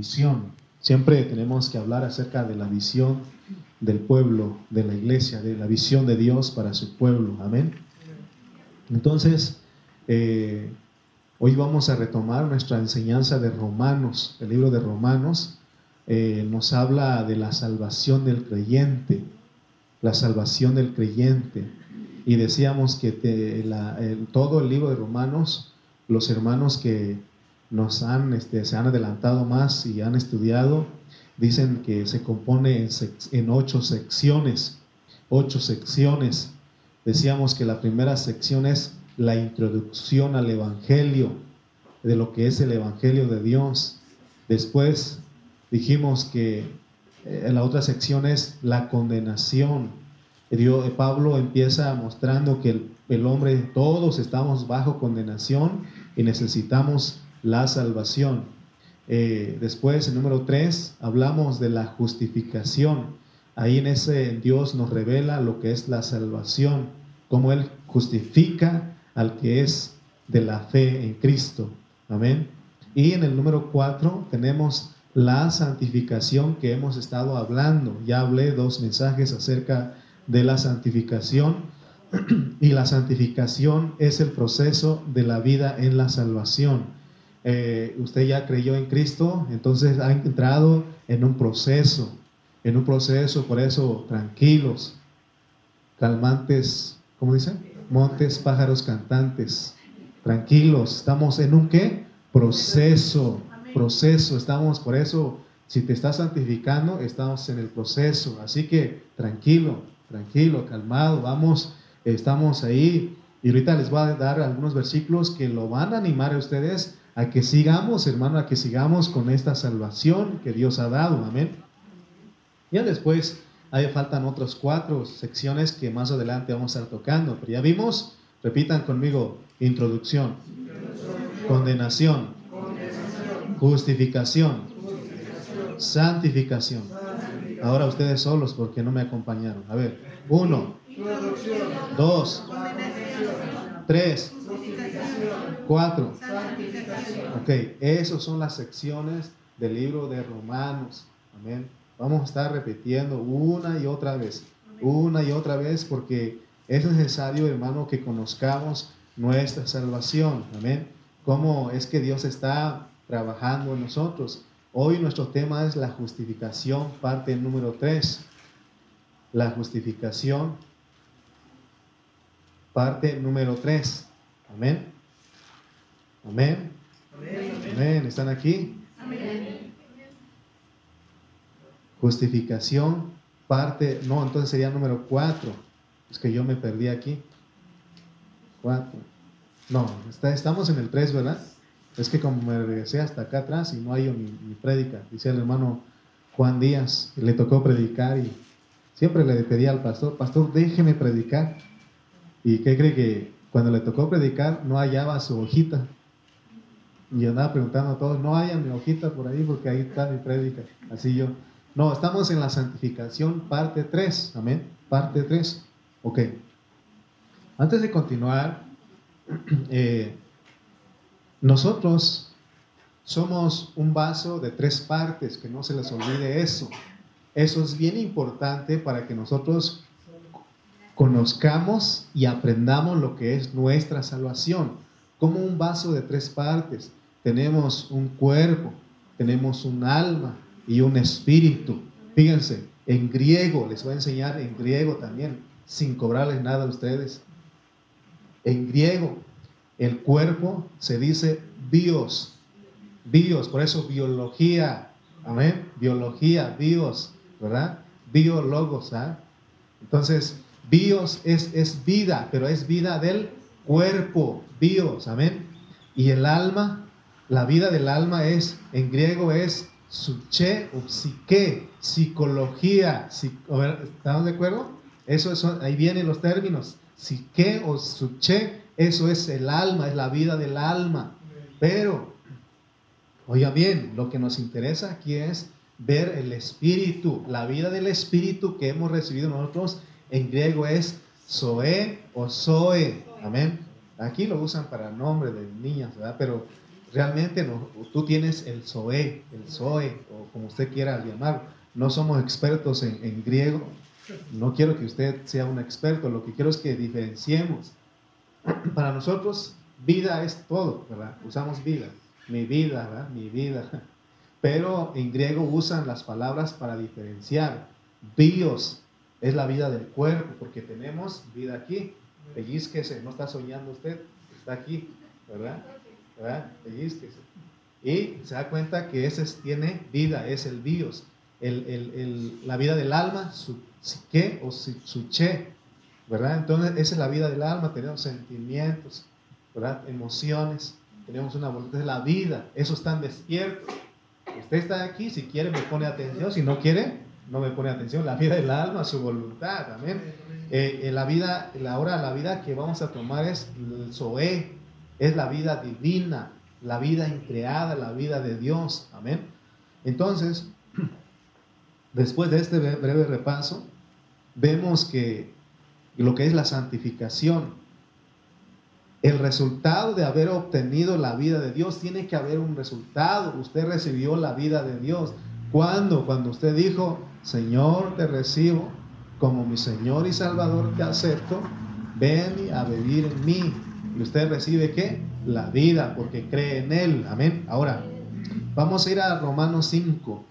visión. Siempre tenemos que hablar acerca de la visión del pueblo, de la iglesia, de la visión de Dios para su pueblo. Amén. Entonces, eh, hoy vamos a retomar nuestra enseñanza de Romanos. El libro de Romanos eh, nos habla de la salvación del creyente, la salvación del creyente. Y decíamos que todo el libro de Romanos, los hermanos que nos han, este, se han adelantado más y han estudiado, dicen que se compone en, ocho secciones, ocho secciones. Decíamos que la primera sección es la introducción al Evangelio, de lo que es el Evangelio de Dios. Después dijimos que eh, la otra sección es la condenación. Dios, eh, Pablo empieza mostrando que el, el hombre, todos estamos bajo condenación y necesitamos la salvación. Eh, después, el número 3, hablamos de la justificación. Ahí en ese Dios nos revela lo que es la salvación, cómo Él justifica al que es de la fe en Cristo. Amén. Y en el número 4 tenemos la santificación que hemos estado hablando. Ya hablé dos mensajes acerca de la santificación. y la santificación es el proceso de la vida en la salvación eh, usted ya creyó en Cristo, entonces ha entrado en un proceso, en un proceso, por eso tranquilos, calmantes, ¿cómo dicen? Montes, pájaros cantantes, tranquilos, estamos en un qué? Proceso, proceso, estamos, por eso, si te estás santificando, estamos en el proceso, así que tranquilo, tranquilo, calmado, vamos, estamos ahí. Y ahorita les voy a dar algunos versículos que lo van a animar a ustedes a que sigamos, hermano, a que sigamos con esta salvación que Dios ha dado. Amén. Ya después hay, faltan otras cuatro secciones que más adelante vamos a estar tocando. Pero ya vimos, repitan conmigo, introducción, condenación, justificación, santificación. Ahora ustedes solos porque no me acompañaron. A ver, uno, dos, tres, cuatro. Ok, esas son las secciones del libro de Romanos. Amén. Vamos a estar repitiendo una y otra vez, una y otra vez, porque es necesario, hermano, que conozcamos nuestra salvación. Amén. Cómo es que Dios está trabajando en nosotros. Hoy nuestro tema es la justificación, parte número 3. La justificación, parte número 3. Amén. Amén. Amén. ¿Están aquí? Amén. Justificación, parte, no, entonces sería número 4. Es que yo me perdí aquí. 4. No, está, estamos en el 3, ¿verdad? Es que como me regresé hasta acá atrás y no hay mi, mi prédica, dice el hermano Juan Díaz, le tocó predicar y siempre le pedía al pastor, pastor, déjeme predicar. ¿Y qué cree que cuando le tocó predicar no hallaba su hojita? Y andaba preguntando a todos, no haya mi hojita por ahí porque ahí está mi prédica. Así yo. No, estamos en la santificación parte 3. Amén. Parte 3. Ok. Antes de continuar, eh, nosotros somos un vaso de tres partes, que no se les olvide eso. Eso es bien importante para que nosotros conozcamos y aprendamos lo que es nuestra salvación, como un vaso de tres partes tenemos un cuerpo, tenemos un alma y un espíritu. Fíjense, en griego, les voy a enseñar en griego también, sin cobrarles nada a ustedes. En griego, el cuerpo se dice bios, bios, por eso biología, amén, biología, bios, ¿verdad? Biologos, ¿ah? Entonces, bios es, es vida, pero es vida del cuerpo, bios, amén. Y el alma la vida del alma es, en griego es suche o psique, psicología. ¿Estamos de acuerdo? Eso, eso, ahí vienen los términos. Psique o suche, eso es el alma, es la vida del alma. Pero, oiga bien, lo que nos interesa aquí es ver el espíritu, la vida del espíritu que hemos recibido nosotros. En griego es zoe o zoe. Amén. Aquí lo usan para nombre de niñas, ¿verdad? Pero realmente no, tú tienes el Zoe, el Zoe, o como usted quiera llamar. No somos expertos en, griego. No quiero que usted sea un experto. Lo que quiero es que diferenciemos. Para nosotros, vida es todo, ¿verdad? Usamos vida. Mi vida, ¿verdad? Mi vida. Pero en griego usan las palabras para diferenciar. Bios es la vida del cuerpo, porque tenemos vida aquí. Pellizquese, no está soñando usted, está aquí, ¿verdad? ¿Verdad? Y se da cuenta que ese tiene vida, es el bios, el, el, la vida del alma, su psique o su, che, ¿verdad? Entonces, esa es la vida del alma, tenemos sentimientos, ¿verdad? Emociones, tenemos una voluntad, de la vida, eso están despiertos. Usted está aquí, si quiere me pone atención, si no quiere, no me pone atención. La vida del alma, su voluntad, amén. Eh, eh, la vida, la hora, la vida que vamos a tomar es el Zoé, es la vida divina, la vida increada, la vida de Dios. Amén. Entonces, después de este breve repaso, vemos que lo que es la santificación, el resultado de haber obtenido la vida de Dios, tiene que haber un resultado. Usted recibió la vida de Dios. ¿Cuándo? Cuando usted dijo, Señor, te recibo como mi Señor y Salvador, te acepto, ven a vivir en mí. Y usted recibe qué? La vida, porque cree en Él. Amén. Ahora, vamos a ir a Romanos 5.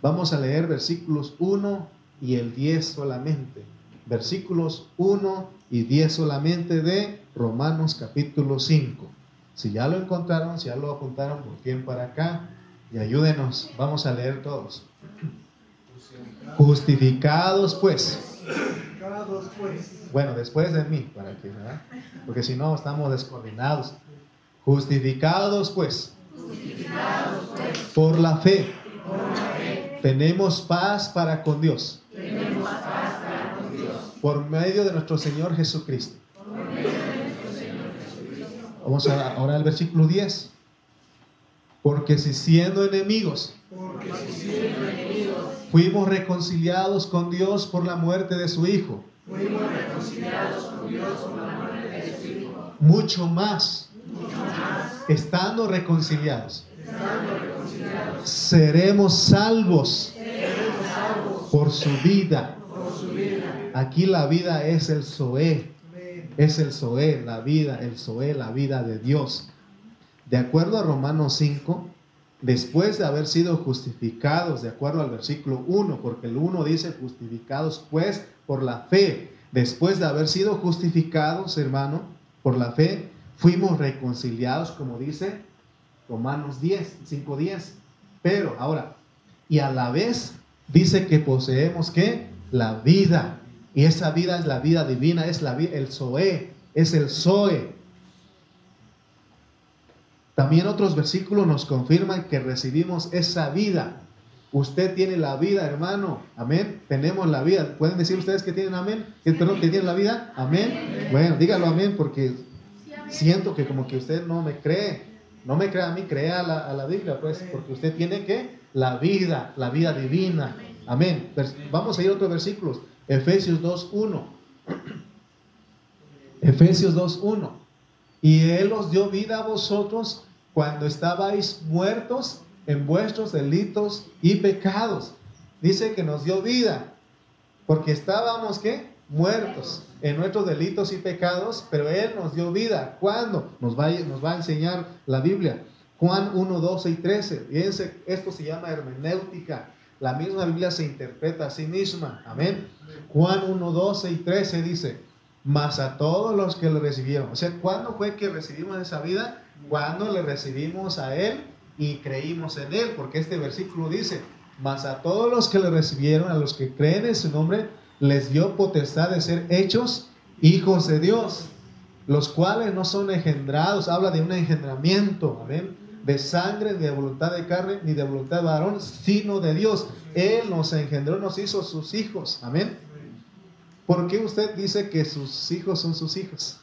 Vamos a leer versículos 1 y el 10 solamente. Versículos 1 y 10 solamente de Romanos capítulo 5. Si ya lo encontraron, si ya lo apuntaron, por quién para acá y ayúdenos. Vamos a leer todos. Justificados pues. Pues bueno, después de mí, para que, ¿verdad? Porque si no, estamos descoordinados. Justificados, pues, Justificados, pues por, la fe, por la fe, tenemos paz para con Dios. Tenemos paz para con Dios. Por medio de nuestro Señor Jesucristo. Vamos a, ahora al versículo 10. Porque si siendo enemigos, fuimos reconciliados con Dios por la muerte de su Hijo fuimos reconciliados con Dios por la muerte de su Hijo. Mucho más, estando, reconciliados, seremos salvos por, su vida. por su vida. Aquí la vida es el Zoé, es el Zoé, la vida, el Zoé, la vida de Dios. De acuerdo a Romanos 5, después de haber sido justificados, de acuerdo al versículo 1, porque el 1 dice justificados pues por la fe. Después de haber sido justificados, hermano, por la fe, fuimos reconciliados, como dice Romanos 10, 5, 10. Pero ahora, y a la vez dice que poseemos que la vida. Y esa vida es la vida divina, es la el Zoe, es el Zoe. También otros versículos nos confirman que recibimos esa vida. Usted tiene la vida, hermano. Amén. Tenemos la vida. ¿Pueden decir ustedes que tienen amén? ¿Que, perdón, tienen la vida? Amén. Bueno, dígalo amén porque siento que como que usted no me cree. No me crea a mí, crea a la, a la Biblia, pues, porque usted tiene que la vida, la vida divina. Amén. Vamos a ir a otros versículos. Efesios 2.1. Efesios 2.1. Y Él os dio vida a vosotros cuando estabais muertos en vuestros delitos y pecados. Dice que nos dio vida, porque estábamos ¿qué? muertos en nuestros delitos y pecados, pero Él nos dio vida. ¿Cuándo? Nos va, nos va a enseñar la Biblia. Juan 1, 12 y 13. Fíjense, esto se llama hermenéutica. La misma Biblia se interpreta a sí misma. Amén. Juan 1, 12 y 13 dice, mas a todos los que le recibieron. O sea, ¿cuándo fue que recibimos esa vida? Cuando le recibimos a Él y creímos en Él, porque este versículo dice, mas a todos los que le recibieron, a los que creen en su nombre, les dio potestad de ser hechos hijos de Dios, los cuales no son engendrados, habla de un engendramiento, amén, de sangre, de voluntad de carne, ni de voluntad de varón, sino de Dios. Él nos engendró, nos hizo sus hijos, amén. ¿Por qué usted dice que sus hijos son sus hijos?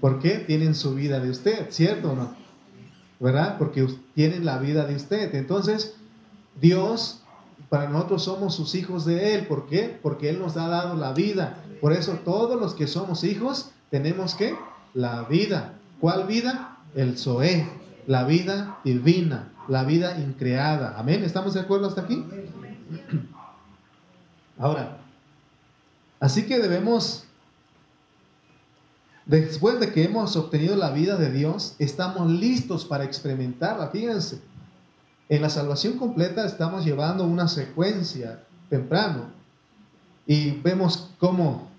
¿Por qué tienen su vida de usted, cierto o no? ¿verdad? Porque tienen la vida de usted. Entonces, Dios, para nosotros somos sus hijos de Él. ¿Por qué? Porque Él nos ha dado la vida. Por eso todos los que somos hijos tenemos que la vida. ¿Cuál vida? El Zoé. La vida divina, la vida increada. Amén. ¿Estamos de acuerdo hasta aquí? Ahora, así que debemos, después de que hemos obtenido la vida de Dios, estamos listos para experimentarla. Fíjense, en la salvación completa estamos llevando una secuencia temprano y vemos cómo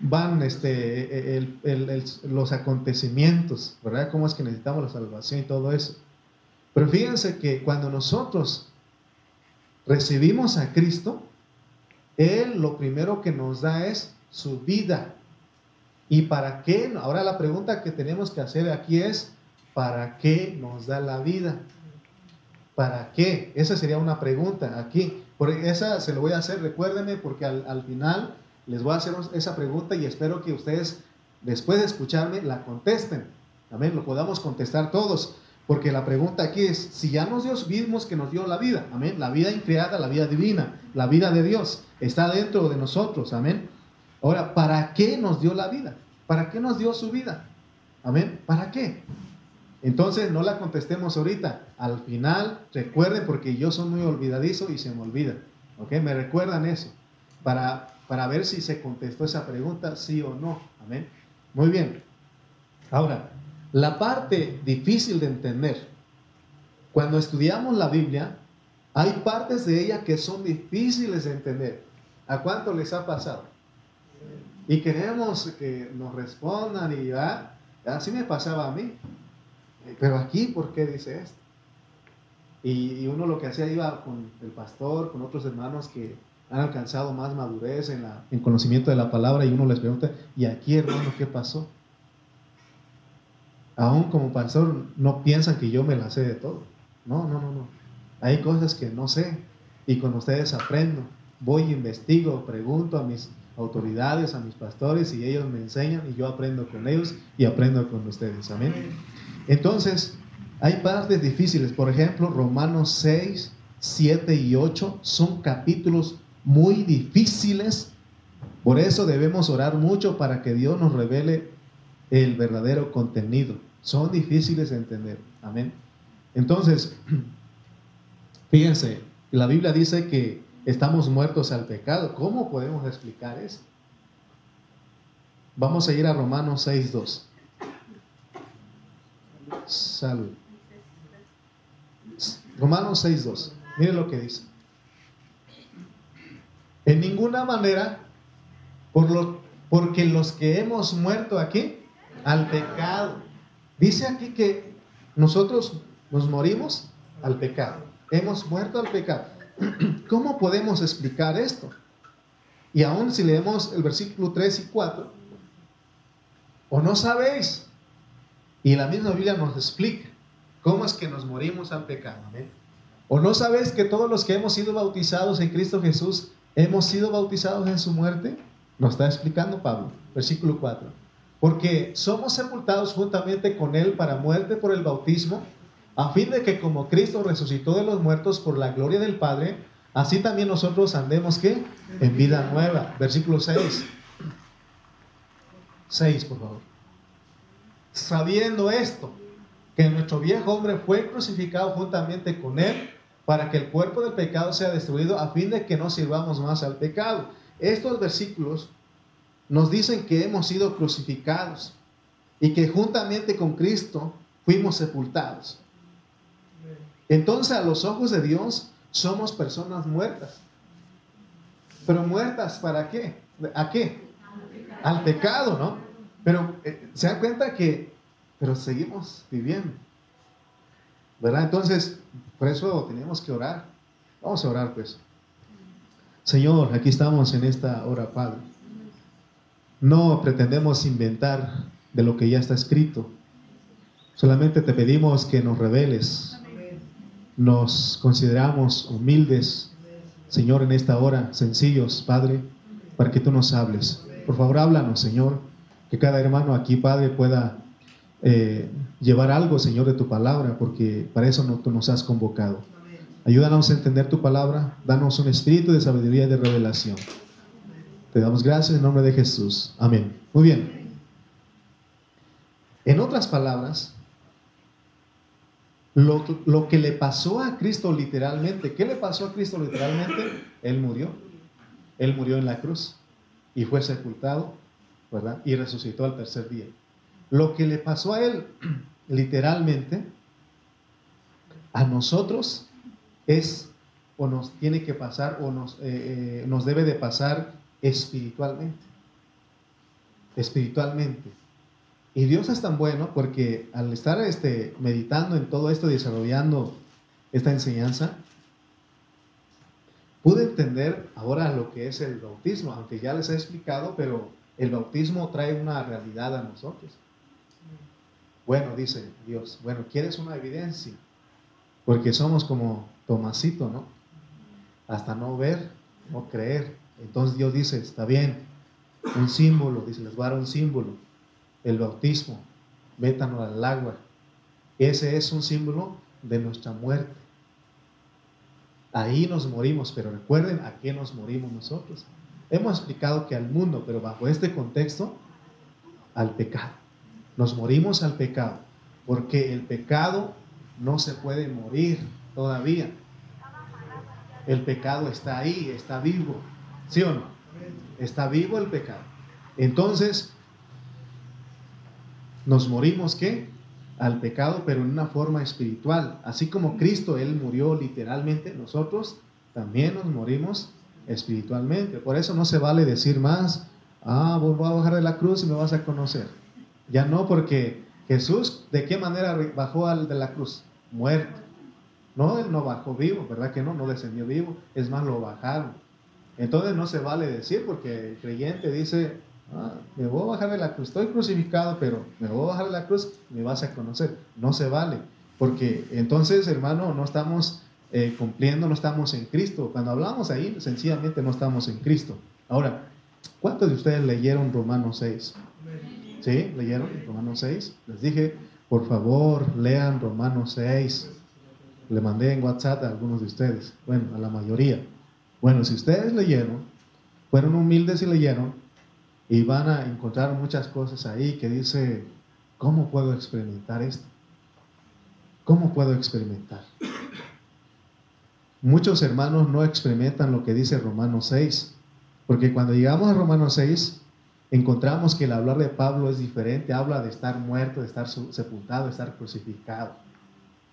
van este, los acontecimientos, ¿verdad? Cómo es que necesitamos la salvación y todo eso. Pero fíjense que cuando nosotros recibimos a Cristo, Él lo primero que nos da es su vida. ¿Y para qué? Ahora la pregunta que tenemos que hacer aquí es, ¿para qué nos da la vida? ¿Para qué? Esa sería una pregunta aquí. Por esa se lo voy a hacer, recuérdenme, porque al, al final les voy a hacer esa pregunta y espero que ustedes, después de escucharme, la contesten. Amén, lo podamos contestar todos. Porque la pregunta aquí es, si ya nos Dios vimos que nos dio la vida, amén, la vida increada, la vida divina, la vida de Dios, está dentro de nosotros, amén. Ahora, ¿para qué nos dio la vida? ¿Para qué nos dio su vida? Amén, ¿para qué? Entonces no la contestemos ahorita. Al final, recuerden, porque yo soy muy olvidadizo y se me olvida. ¿Ok? Me recuerdan eso. Para para ver si se contestó esa pregunta, sí o no. Amén. Muy bien. Ahora, la parte difícil de entender, cuando estudiamos la Biblia, hay partes de ella que son difíciles de entender. ¿A cuánto les ha pasado? Y queremos que nos respondan y ya, así me pasaba a mí. Pero aquí, ¿por qué dice esto? Y, y uno lo que hacía iba con el pastor, con otros hermanos que han alcanzado más madurez en, la, en conocimiento de la palabra y uno les pregunta, ¿y aquí hermano qué pasó? Aún como pastor no piensan que yo me la sé de todo. No, no, no, no. Hay cosas que no sé y con ustedes aprendo. Voy, investigo, pregunto a mis autoridades, a mis pastores y ellos me enseñan y yo aprendo con ellos y aprendo con ustedes. Amén. Entonces, hay partes difíciles. Por ejemplo, Romanos 6, 7 y 8 son capítulos muy difíciles. Por eso debemos orar mucho para que Dios nos revele el verdadero contenido. Son difíciles de entender. Amén. Entonces, fíjense, la Biblia dice que estamos muertos al pecado. ¿Cómo podemos explicar eso? Vamos a ir a Romanos 6.2. Salud. Romanos 6.2. Miren lo que dice. En ninguna manera, por lo, porque los que hemos muerto aquí al pecado. Dice aquí que nosotros nos morimos al pecado. Hemos muerto al pecado. ¿Cómo podemos explicar esto? Y aún si leemos el versículo 3 y 4, o no sabéis, y la misma Biblia nos explica cómo es que nos morimos al pecado. O no sabéis que todos los que hemos sido bautizados en Cristo Jesús hemos sido bautizados en su muerte? Nos está explicando Pablo, versículo 4. Porque somos sepultados juntamente con Él para muerte por el bautismo, a fin de que como Cristo resucitó de los muertos por la gloria del Padre, así también nosotros andemos ¿qué? En vida nueva. Versículo 6. 6, por favor. Sabiendo esto, que nuestro viejo hombre fue crucificado juntamente con Él, para que el cuerpo del pecado sea destruido a fin de que no sirvamos más al pecado. Estos versículos nos dicen que hemos sido crucificados y que juntamente con Cristo fuimos sepultados. Entonces a los ojos de Dios somos personas muertas. Pero muertas para qué? ¿A qué? Al pecado, ¿no? Pero eh, se dan cuenta que, pero seguimos viviendo. ¿Verdad? Entonces, por eso tenemos que orar. Vamos a orar pues. Señor, aquí estamos en esta hora, Padre. No pretendemos inventar de lo que ya está escrito. Solamente te pedimos que nos reveles. Nos consideramos humildes, Señor, en esta hora, sencillos, Padre, para que tú nos hables. Por favor, háblanos, Señor, que cada hermano aquí, Padre, pueda eh, llevar algo, Señor, de tu palabra, porque para eso no, tú nos has convocado. Ayúdanos a entender tu palabra, danos un espíritu de sabiduría y de revelación. Te damos gracias en nombre de Jesús. Amén. Muy bien. En otras palabras, Lo, lo, que le pasó a Cristo literalmente, ¿qué le pasó a Cristo literalmente? Él murió. Él murió en la cruz y fue sepultado, ¿verdad? Y resucitó al tercer día. Lo que le pasó a él literalmente, a nosotros es o nos tiene que pasar o nos, eh, eh, nos debe de pasar espiritualmente. Espiritualmente. Y Dios es tan bueno porque al estar este, meditando en todo esto, desarrollando esta enseñanza, pude entender ahora lo que es el bautismo, aunque ya les he explicado, pero el bautismo trae una realidad a nosotros. Bueno, dice Dios, bueno, ¿quieres una evidencia? Porque somos como Tomasito, ¿no? Hasta no ver, no creer. Entonces Dios dice, está bien, un símbolo, dice, les voy a dar un símbolo, el bautismo, métanos al agua. Ese es un símbolo de nuestra muerte. Ahí nos morimos, pero recuerden a qué nos morimos nosotros. Hemos explicado que al mundo, pero bajo este contexto, al pecado. Nos morimos al pecado, porque el pecado no se puede morir todavía. El pecado está ahí, está vivo. ¿Sí o no? Está vivo el pecado. Entonces, nos morimos qué? Al pecado, pero en una forma espiritual. Así como Cristo, Él murió literalmente, nosotros también nos morimos espiritualmente. Por eso no se vale decir más, ah, voy a bajar de la cruz y me vas a conocer. Ya no, porque Jesús, ¿de qué manera bajó al de la cruz? Muerto. No, Él no bajó vivo, ¿verdad que no? No descendió vivo. Es más, lo bajaron. Entonces no se vale decir, porque el creyente dice, Ah, me voy a bajar de la cruz, estoy crucificado, pero me voy a bajar de la cruz, me vas a conocer. No se vale, porque entonces, hermano, no estamos eh, cumpliendo, no estamos en Cristo. Cuando hablamos ahí, sencillamente no estamos en Cristo. Ahora, ¿cuántos de ustedes leyeron Romanos 6? ¿Sí? ¿Leyeron Romanos 6? Les dije, por favor, lean Romanos 6. Le mandé en WhatsApp a algunos de ustedes, bueno, a la mayoría. Bueno, si ustedes leyeron, fueron humildes y leyeron, y van a encontrar muchas cosas ahí que dice, ¿cómo puedo experimentar esto? ¿Cómo puedo experimentar? Muchos hermanos no experimentan lo que dice Romanos 6, porque cuando llegamos a Romanos 6, encontramos que el hablar de Pablo es diferente, habla de estar muerto, de estar sepultado, de estar crucificado.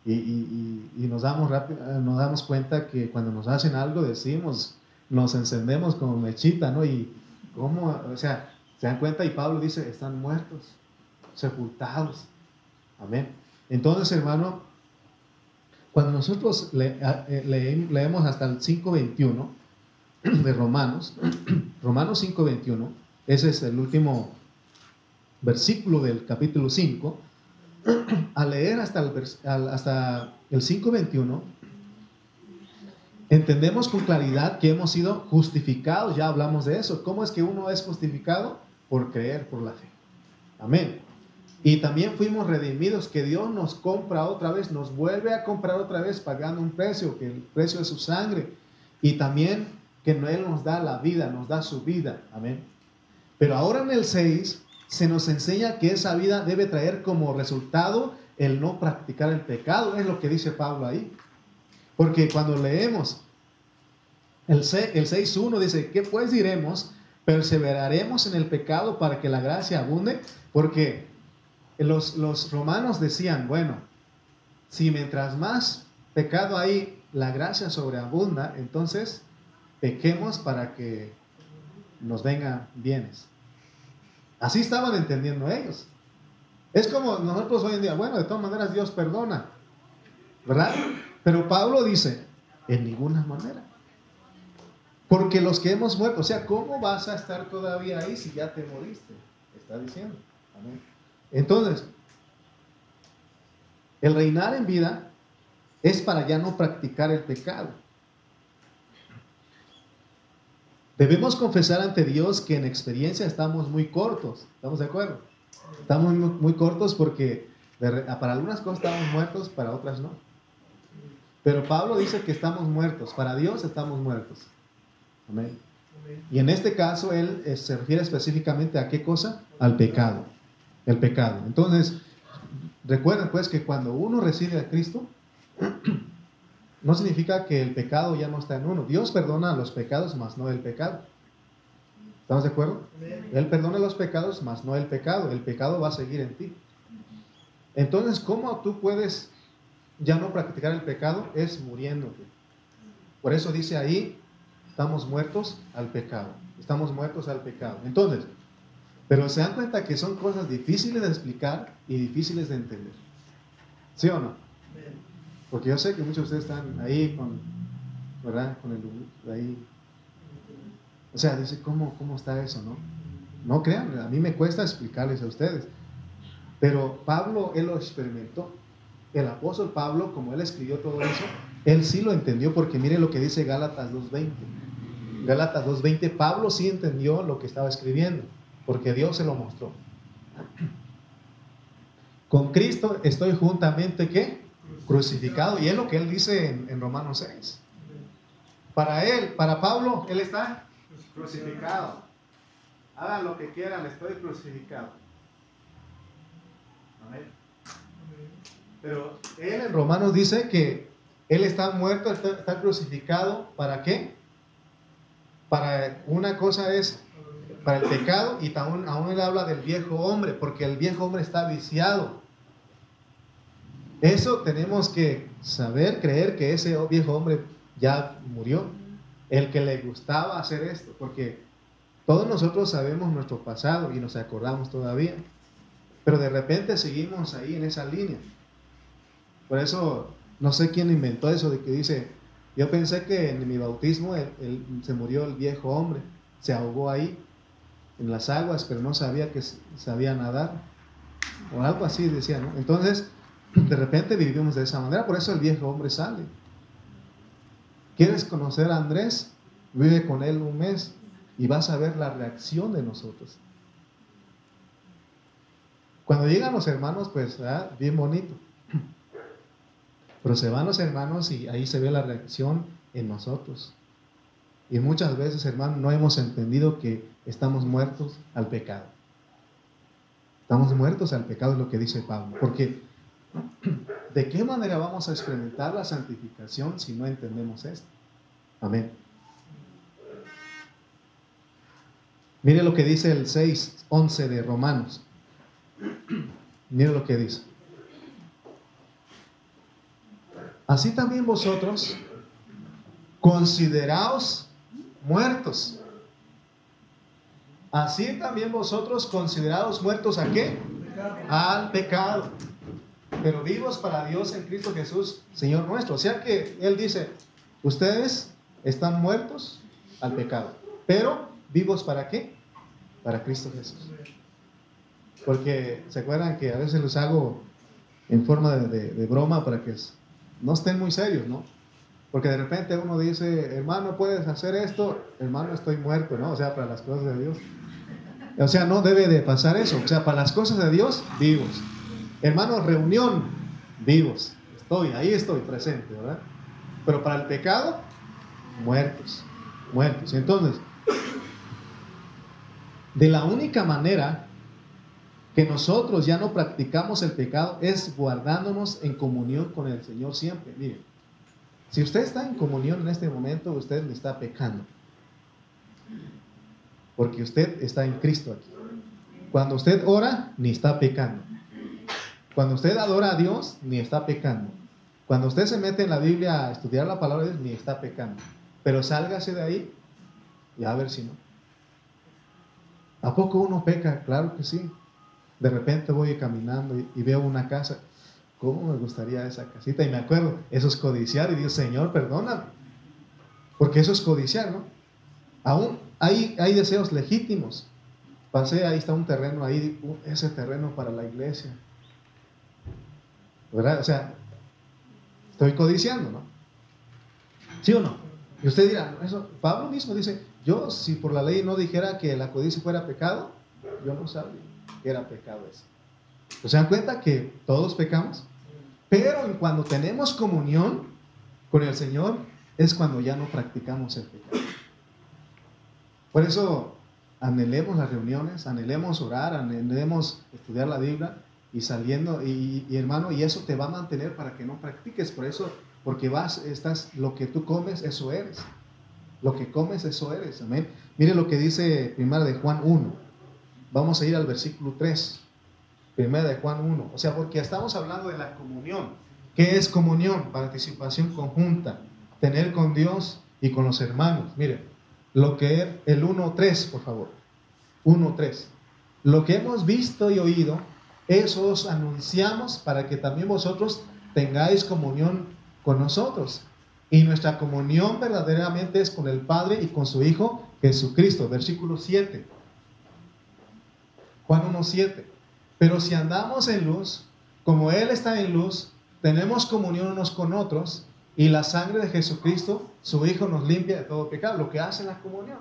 Y, nos, damos nos damos cuenta que cuando nos hacen algo decimos, nos encendemos como mechita, ¿no? Y, ¿Cómo? O sea, se dan cuenta y Pablo dice, están muertos, sepultados. Amén. Entonces, hermano, cuando nosotros eh, leemos hasta el 5.21 de Romanos, Romanos 5.21, ese es el último versículo del capítulo 5, al leer hasta el, hasta el 5.21, Entendemos con claridad que hemos sido justificados, ya hablamos de eso. ¿Cómo es que uno es justificado? Por creer por la fe. Amén. Y también fuimos redimidos, que Dios nos compra otra vez, nos vuelve a comprar otra vez pagando un precio, que el precio de su sangre. Y también que Él nos da la vida, nos da su vida. Amén. Pero ahora en el 6 se nos enseña que esa vida debe traer como resultado el no practicar el pecado. Es lo que dice Pablo ahí. Porque cuando leemos el, el 6.1 dice, ¿qué pues diremos? Perseveraremos en el pecado para que la gracia abunde. Porque los, los romanos decían, bueno, si mientras más pecado hay, la gracia sobreabunda, entonces pequemos para que nos vengan bienes. Así estaban entendiendo ellos. Es como nosotros hoy en día, bueno, de todas maneras Dios perdona, ¿verdad? Pero Pablo dice, en ninguna manera. Porque los que hemos muerto, o sea, ¿cómo vas a estar todavía ahí si ya te moriste? Está diciendo. Entonces, el reinar en vida es para ya no practicar el pecado. Debemos confesar ante Dios que en experiencia estamos muy cortos. ¿Estamos de acuerdo? Estamos muy, cortos porque para algunas cosas estamos muertos, para otras no. Pero Pablo dice que estamos muertos. Para Dios estamos muertos. Amén. Y en este caso él eh, se refiere específicamente a qué cosa? Al pecado. El pecado. Entonces, recuerden pues que cuando uno recibe a Cristo, no significa que el pecado ya no está en uno. Dios perdona los pecados, más no el pecado. ¿Estamos de acuerdo? Él perdona los pecados, más no el pecado. El pecado va a seguir en ti. Entonces, ¿cómo tú puedes ya no practicar el pecado? Es muriéndote. Por eso dice ahí, estamos muertos al pecado. Estamos muertos al pecado. Entonces, pero se dan cuenta que son cosas difíciles de explicar y difíciles de entender. ¿Sí o no? Porque yo sé que muchos de ustedes están ahí con, ¿verdad? Con el ahí. O sea, dice, ¿cómo, ¿cómo está eso, no? No crean, a mí me cuesta explicarles a ustedes. Pero Pablo, él lo experimentó. El apóstol Pablo, como él escribió todo eso, él sí lo entendió porque mire lo que dice Gálatas 2.20. Gálatas 2.20, Pablo sí entendió lo que estaba escribiendo porque Dios se lo mostró. Con Cristo estoy juntamente ¿qué? Crucificado. Y es lo que él dice en, Romanos 6. Para él, para Pablo, él está crucificado. Hagan lo que quieran, estoy crucificado. Amén. Pero él en Romanos dice que él está muerto, está, está crucificado. ¿Para qué? Para una cosa es para el pecado y aún, aún él habla del viejo hombre, porque el viejo hombre está viciado. Eso tenemos que saber, creer que ese viejo hombre ya murió. El que le gustaba hacer esto, porque todos nosotros sabemos nuestro pasado y nos acordamos todavía. Pero de repente seguimos ahí en esa línea. Por eso, no sé quién inventó eso de que dice, yo pensé que en mi bautismo se murió el viejo hombre, se ahogó ahí en las aguas, pero no sabía que sabía nadar. O algo así decía, ¿no? Entonces, de repente vivimos de esa manera, por eso el viejo hombre sale. ¿Quieres conocer a Andrés? Vive con él un mes y vas a ver la reacción de nosotros. Cuando llegan los hermanos, pues, bien bonito. Pero se van los hermanos y ahí se ve la reacción en nosotros. Y muchas veces, hermano, no hemos entendido que estamos muertos al pecado. Estamos muertos al pecado, es lo que dice Pablo. Porque, ¿de qué manera vamos a experimentar la santificación si no entendemos esto? Amén. Mire lo que dice el 6, 11 de Romanos. Mire lo que dice. Así también vosotros consideraos muertos Así también vosotros considerados muertos a qué? Al pecado. Pero vivos para Dios en Cristo Jesús, Señor nuestro. O sea que Él dice, ustedes están muertos al pecado. Pero vivos para qué? Para Cristo Jesús. Porque se acuerdan que a veces los hago en forma de, broma para que no estén muy serios, ¿no? Porque de repente uno dice, hermano, puedes hacer esto, hermano, estoy muerto, ¿no? O sea, para las cosas de Dios. O sea, no debe de pasar eso. O sea, para las cosas de Dios, vivos. Hermanos, reunión, vivos. Estoy, ahí estoy presente, ¿verdad? Pero para el pecado, muertos. Muertos. Entonces, de la única manera que nosotros ya no practicamos el pecado es guardándonos en comunión con el Señor siempre. Miren, si usted está en comunión en este momento, usted está pecando porque usted está en Cristo aquí. Cuando usted ora, ni está pecando. Cuando usted adora a Dios, ni está pecando. Cuando usted se mete en la Biblia a estudiar la palabra de Dios, ni está pecando. Pero sálgase de ahí y a ver si no. ¿A poco uno peca? Claro que sí. De repente voy caminando y, veo una casa. ¿Cómo me gustaría esa casita? Y me acuerdo, eso es codiciar. Y digo, Señor, perdóname. Porque eso es codiciar, ¿no? Aún hay, deseos legítimos. Pasé, ahí está un terreno, ahí, ese terreno para la iglesia. O sea, estoy codiciando, ¿no? ¿Sí o no? Y usted dirá, eso, Pablo mismo dice, yo si por la ley no dijera que la codicia fuera pecado, yo no sabía que era pecado eso. ¿Se dan cuenta que todos pecamos? Pero cuando tenemos comunión con el Señor, es cuando ya no practicamos el pecado. Por eso anhelemos las reuniones, anhelemos orar, anhelemos estudiar la Biblia y saliendo, y, hermano, y eso te va a mantener para que no practiques. Por eso, porque vas, estás, lo que tú comes, eso eres. Lo que comes, eso eres. Amén. Mire lo que dice primera de Juan 1. Vamos a ir al versículo 3. Primera de Juan 1. O sea, porque estamos hablando de la comunión. ¿Qué es comunión? Participación conjunta. Tener con Dios y con los hermanos. Mire, lo que es el 1.3, por favor. 1.3. Lo que hemos visto y oído eso os anunciamos para que también vosotros tengáis comunión con nosotros. Y nuestra comunión verdaderamente es con el Padre y con su Hijo Jesucristo. Versículo 7. Juan 1.7. Pero si andamos en luz, como Él está en luz, tenemos comunión unos con otros y la sangre de Jesucristo, su Hijo, nos limpia de todo pecado, lo que hace la comunión.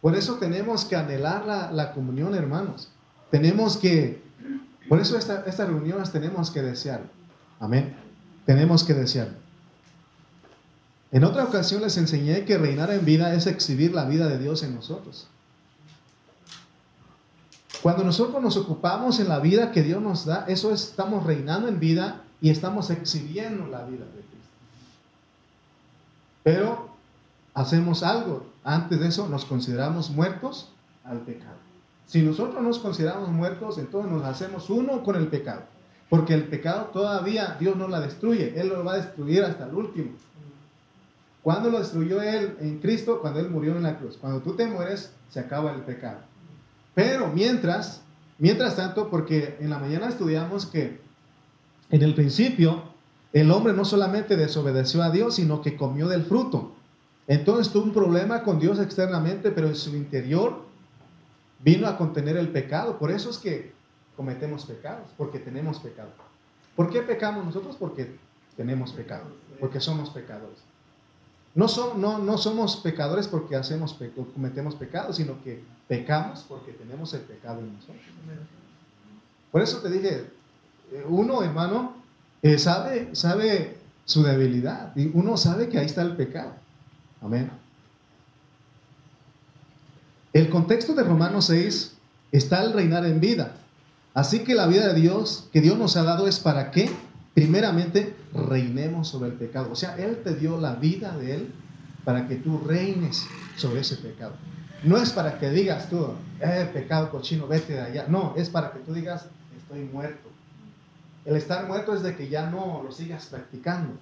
Por eso tenemos que anhelar la, la comunión, hermanos. Tenemos que, por eso esta, estas reuniones tenemos que desear. Amén. Tenemos que desear. En otra ocasión les enseñé que reinar en vida es exhibir la vida de Dios en nosotros. Cuando nosotros nos ocupamos en la vida que Dios nos da, eso es, estamos reinando en vida y estamos exhibiendo la vida de Cristo. Pero hacemos algo. Antes de eso nos consideramos muertos al pecado. Si nosotros nos consideramos muertos, entonces nos hacemos uno con el pecado. Porque el pecado todavía Dios no la destruye. Él lo va a destruir hasta el último. ¿Cuándo lo destruyó Él en Cristo? Cuando Él murió en la cruz. Cuando tú te mueres, se acaba el pecado. Pero mientras, mientras tanto, porque en la mañana estudiamos que en el principio el hombre no solamente desobedeció a Dios, sino que comió del fruto. Entonces tuvo un problema con Dios externamente, pero en su interior Vino a contener el pecado. Por eso es que cometemos pecados, porque tenemos pecado. ¿Por qué pecamos nosotros? Porque tenemos pecado, porque somos pecadores. No, no, no somos pecadores porque hacemos cometemos pecados, sino que pecamos porque tenemos el pecado en nosotros. Por eso te dije, eh, uno hermano eh, sabe, sabe su debilidad y uno sabe que ahí está el pecado. Amén. El contexto de Romanos 6 está el reinar en vida. Así que la vida de Dios que Dios nos ha dado es para que, primeramente, reinemos sobre el pecado. O sea, Él te dio la vida de Él para que tú reines sobre ese pecado. No es para que digas tú, eh, pecado cochino, vete de allá. No, es para que tú digas, estoy muerto. El estar muerto es de que ya no lo sigas practicando,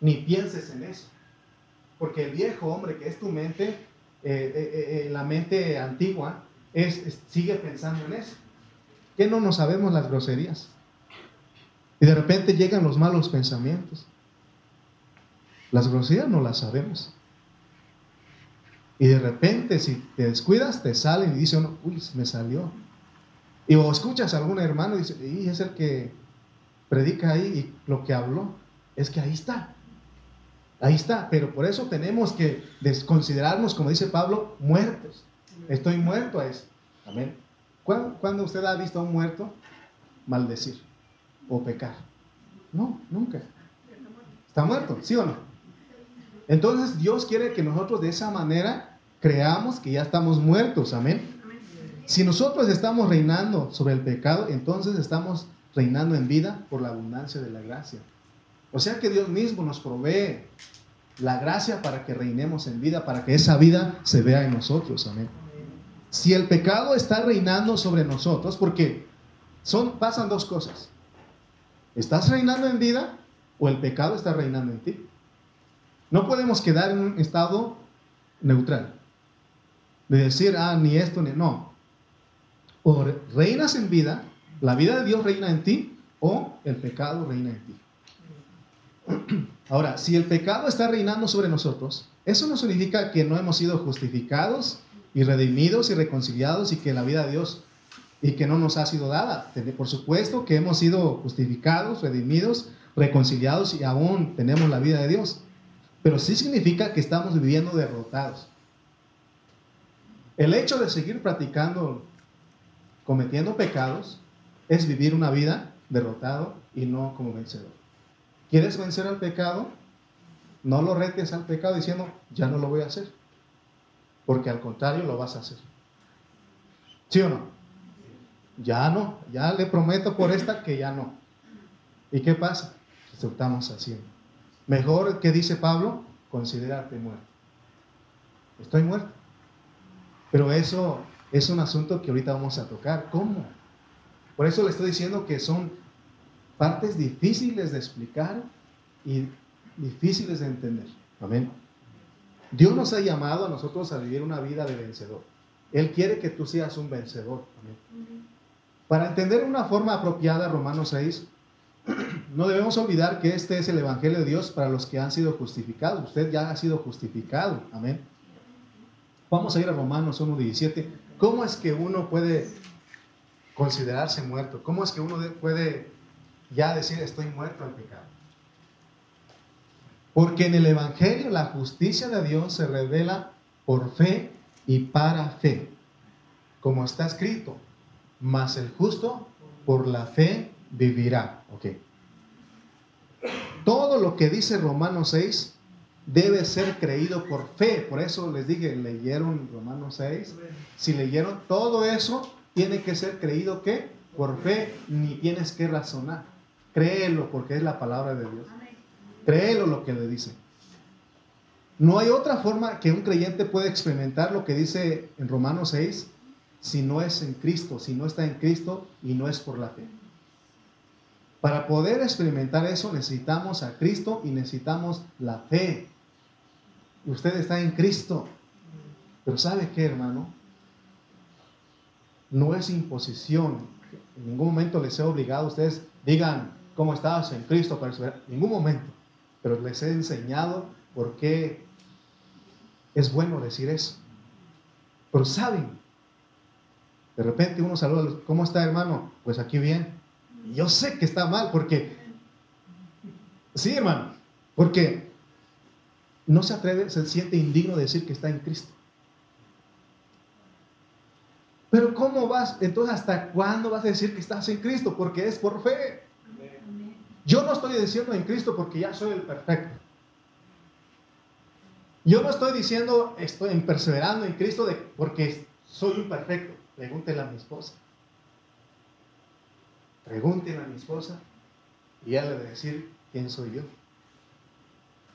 ni pienses en eso. Porque el viejo hombre que es tu mente eh, eh, eh, la mente antigua es, sigue pensando en eso. Que no nos sabemos las groserías. Y de repente llegan los malos pensamientos. Las groserías no las sabemos. Y de repente, si te descuidas, te salen y dice uy, me salió. Y o escuchas a algún hermano y dice, y es el que predica ahí y lo que habló, es que ahí está. Ahí está, pero por eso tenemos que desconsiderarnos, como dice Pablo, muertos. Estoy muerto a eso. Amén. ¿Cuándo, usted ha visto a un muerto maldecir o pecar? No, nunca. Está muerto, ¿sí o no? Entonces Dios quiere que nosotros de esa manera creamos que ya estamos muertos. Amén. Si nosotros estamos reinando sobre el pecado, entonces estamos reinando en vida por la abundancia de la gracia. O sea que Dios mismo nos provee la gracia para que reinemos en vida, para que esa vida se vea en nosotros. Amén. Si el pecado está reinando sobre nosotros, porque son, pasan dos cosas. ¿Estás reinando en vida o el pecado está reinando en ti? No podemos quedar en un estado neutral. De decir, ah, ni esto, ni no. O reinas en vida, la vida de Dios reina en ti, o el pecado reina en ti. Ahora, si el pecado está reinando sobre nosotros, eso no significa que no hemos sido justificados y redimidos y reconciliados y que la vida de Dios y que no nos ha sido dada. Por supuesto que hemos sido justificados, redimidos, reconciliados y aún tenemos la vida de Dios. Pero sí significa que estamos viviendo derrotados. El hecho de seguir practicando, cometiendo pecados, es vivir una vida derrotado y no como vencedor. ¿Quieres vencer al pecado? No lo retes al pecado diciendo, ya no lo voy a hacer. Porque al contrario lo vas a hacer. ¿Sí o no? ya no, ya le prometo por esta que ya no. ¿Y qué pasa? Estamos haciendo. Mejor que dice Pablo, considerarte muerto. Estoy muerto. Pero eso es un asunto que ahorita vamos a tocar. ¿Cómo? Por eso le estoy diciendo que son partes difíciles de explicar y difíciles de entender. Amén. Dios nos ha llamado a nosotros a vivir una vida de vencedor. Él quiere que tú seas un vencedor. Para entender una forma apropiada Romanos 6, no debemos olvidar que este es el Evangelio de Dios para los que han sido justificados. Usted ya ha sido justificado. Amén. Vamos a ir a Romanos 1.17. ¿Cómo es que uno puede considerarse muerto? ¿Cómo es que uno puede ya decir estoy muerto al pecado? Porque en el Evangelio la justicia de Dios se revela por fe y para fe, como está escrito, mas el justo por la fe vivirá. Okay. Todo lo que dice Romanos 6 debe ser creído por fe. Por eso les dije, leyeron Romanos 6. Si leyeron todo eso, tiene que ser creído que por fe, ni tienes que razonar. Créelo porque es la palabra de Dios. Créelo lo que le dice. No hay otra forma que un creyente pueda experimentar lo que dice en Romanos 6 si no es en Cristo, si no está en Cristo y no es por la fe. Para poder experimentar eso necesitamos a Cristo y necesitamos la fe. Usted está en Cristo. Pero ¿sabe qué, hermano? No es imposición. En ningún momento les he obligado a ustedes, digan cómo estás en Cristo En ningún momento. Pero les he enseñado por qué es bueno decir eso. Pero saben, de repente uno saluda, ¿cómo está hermano? Pues aquí bien. Yo sé que está mal porque, sí hermano, porque no se atreve, se siente indigno de decir que está en Cristo. Pero ¿cómo vas? Entonces, ¿hasta cuándo vas a decir que estás en Cristo? Porque es por fe. Yo no estoy diciendo en Cristo porque ya soy el perfecto. Yo no estoy diciendo estoy perseverando en Cristo de, porque soy imperfecto. Pregúntele a mi esposa. Pregúntenle a mi esposa y ella le va a decir quién soy yo.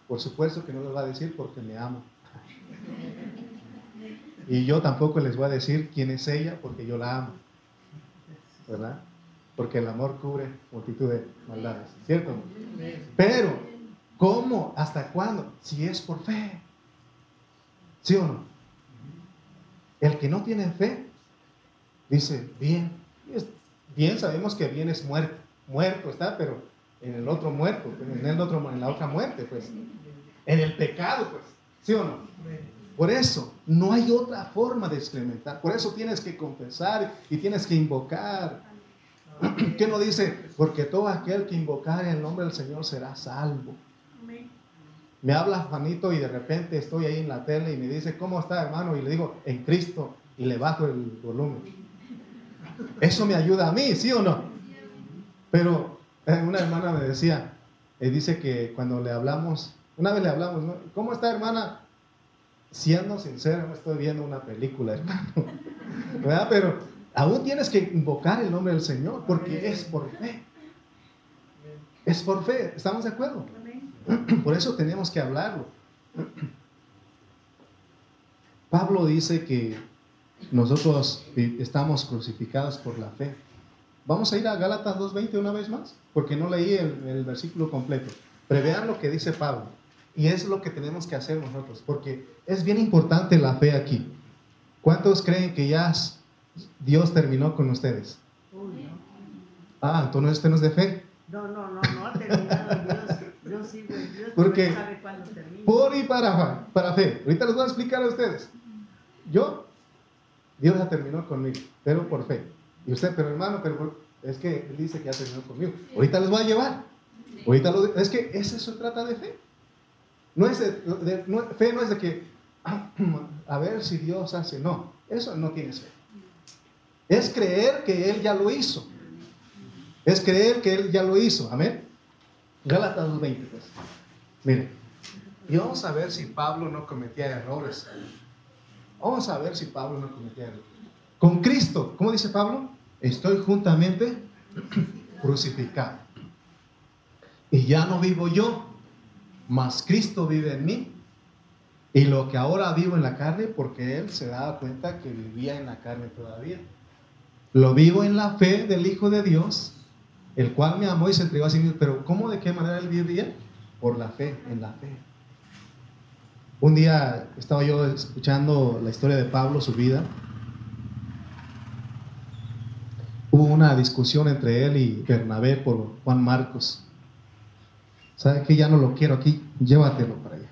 Por supuesto que no lo va a decir porque me amo. Y yo tampoco les voy a decir quién es ella porque yo la amo. ¿Verdad? Porque el amor cubre multitud de maldades. ¿Cierto? Pero, ¿cómo? ¿Hasta cuándo? Si es por fe. ¿Sí o no? El que no tiene fe dice, bien, bien sabemos que bien es muerto, muerto está, pero en el otro muerto, en, el otro, en la otra muerte, pues, en el pecado, pues, ¿sí o no? Por eso, no hay otra forma de experimentar, por eso tienes que confesar y tienes que invocar. ¿Qué no dice? Porque todo aquel que invocar el nombre del Señor será salvo. Me habla Juanito y de repente estoy ahí en la tele y me dice, ¿cómo está hermano? Y le digo, en Cristo, y le bajo el volumen. Eso me ayuda a mí, ¿sí o no? Pero eh, una hermana me decía, y eh, dice que cuando le hablamos, una vez le hablamos, ¿no? ¿cómo está hermana? Siendo sincero, no estoy viendo una película, hermano. ¿Verdad? Pero aún tienes que invocar el nombre del Señor porque es por fe. Es por fe, ¿estamos de acuerdo? Por eso tenemos que hablarlo. Pablo dice que nosotros estamos crucificados por la fe. Vamos a ir a Gálatas 2.20 una vez más, porque no leí el, versículo completo. Prevean lo que dice Pablo. Y es lo que tenemos que hacer nosotros, porque es bien importante la fe aquí. ¿Cuántos creen que ya Dios terminó con ustedes? Ah, entonces usted no es de fe. No, no, no, no ha terminado Dios. Porque por y para, para fe. Ahorita les voy a explicar a ustedes. Yo, Dios ya terminó conmigo, pero por fe. Y usted, pero hermano, pero es que él dice que ya terminó conmigo. Ahorita les voy a llevar. Ahorita lo, es que eso se trata de fe. No es de, fe no es de que a ver si Dios hace, no, eso no tiene fe. Es creer que Él ya lo hizo. Es creer que Él ya lo hizo. Amén. Gálatas 2.20, pues. Mire, y vamos a ver si Pablo no cometía errores. Vamos a ver si Pablo no cometía errores. Con Cristo, ¿cómo dice Pablo? estoy juntamente crucificado. Y ya no vivo yo, mas Cristo vive en mí. Y lo que ahora vivo en la carne, porque Él se daba cuenta que vivía en la carne todavía. Lo vivo en la fe del Hijo de Dios, el cual me amó y se entregó a sí mismo. Pero ¿cómo de qué manera Él vivía? Por la fe, en la fe. Un día estaba yo escuchando la historia de Pablo, su vida. Hubo una discusión entre él y Bernabé por Juan Marcos. ¿Sabe qué? Ya no lo quiero aquí, llévatelo para allá.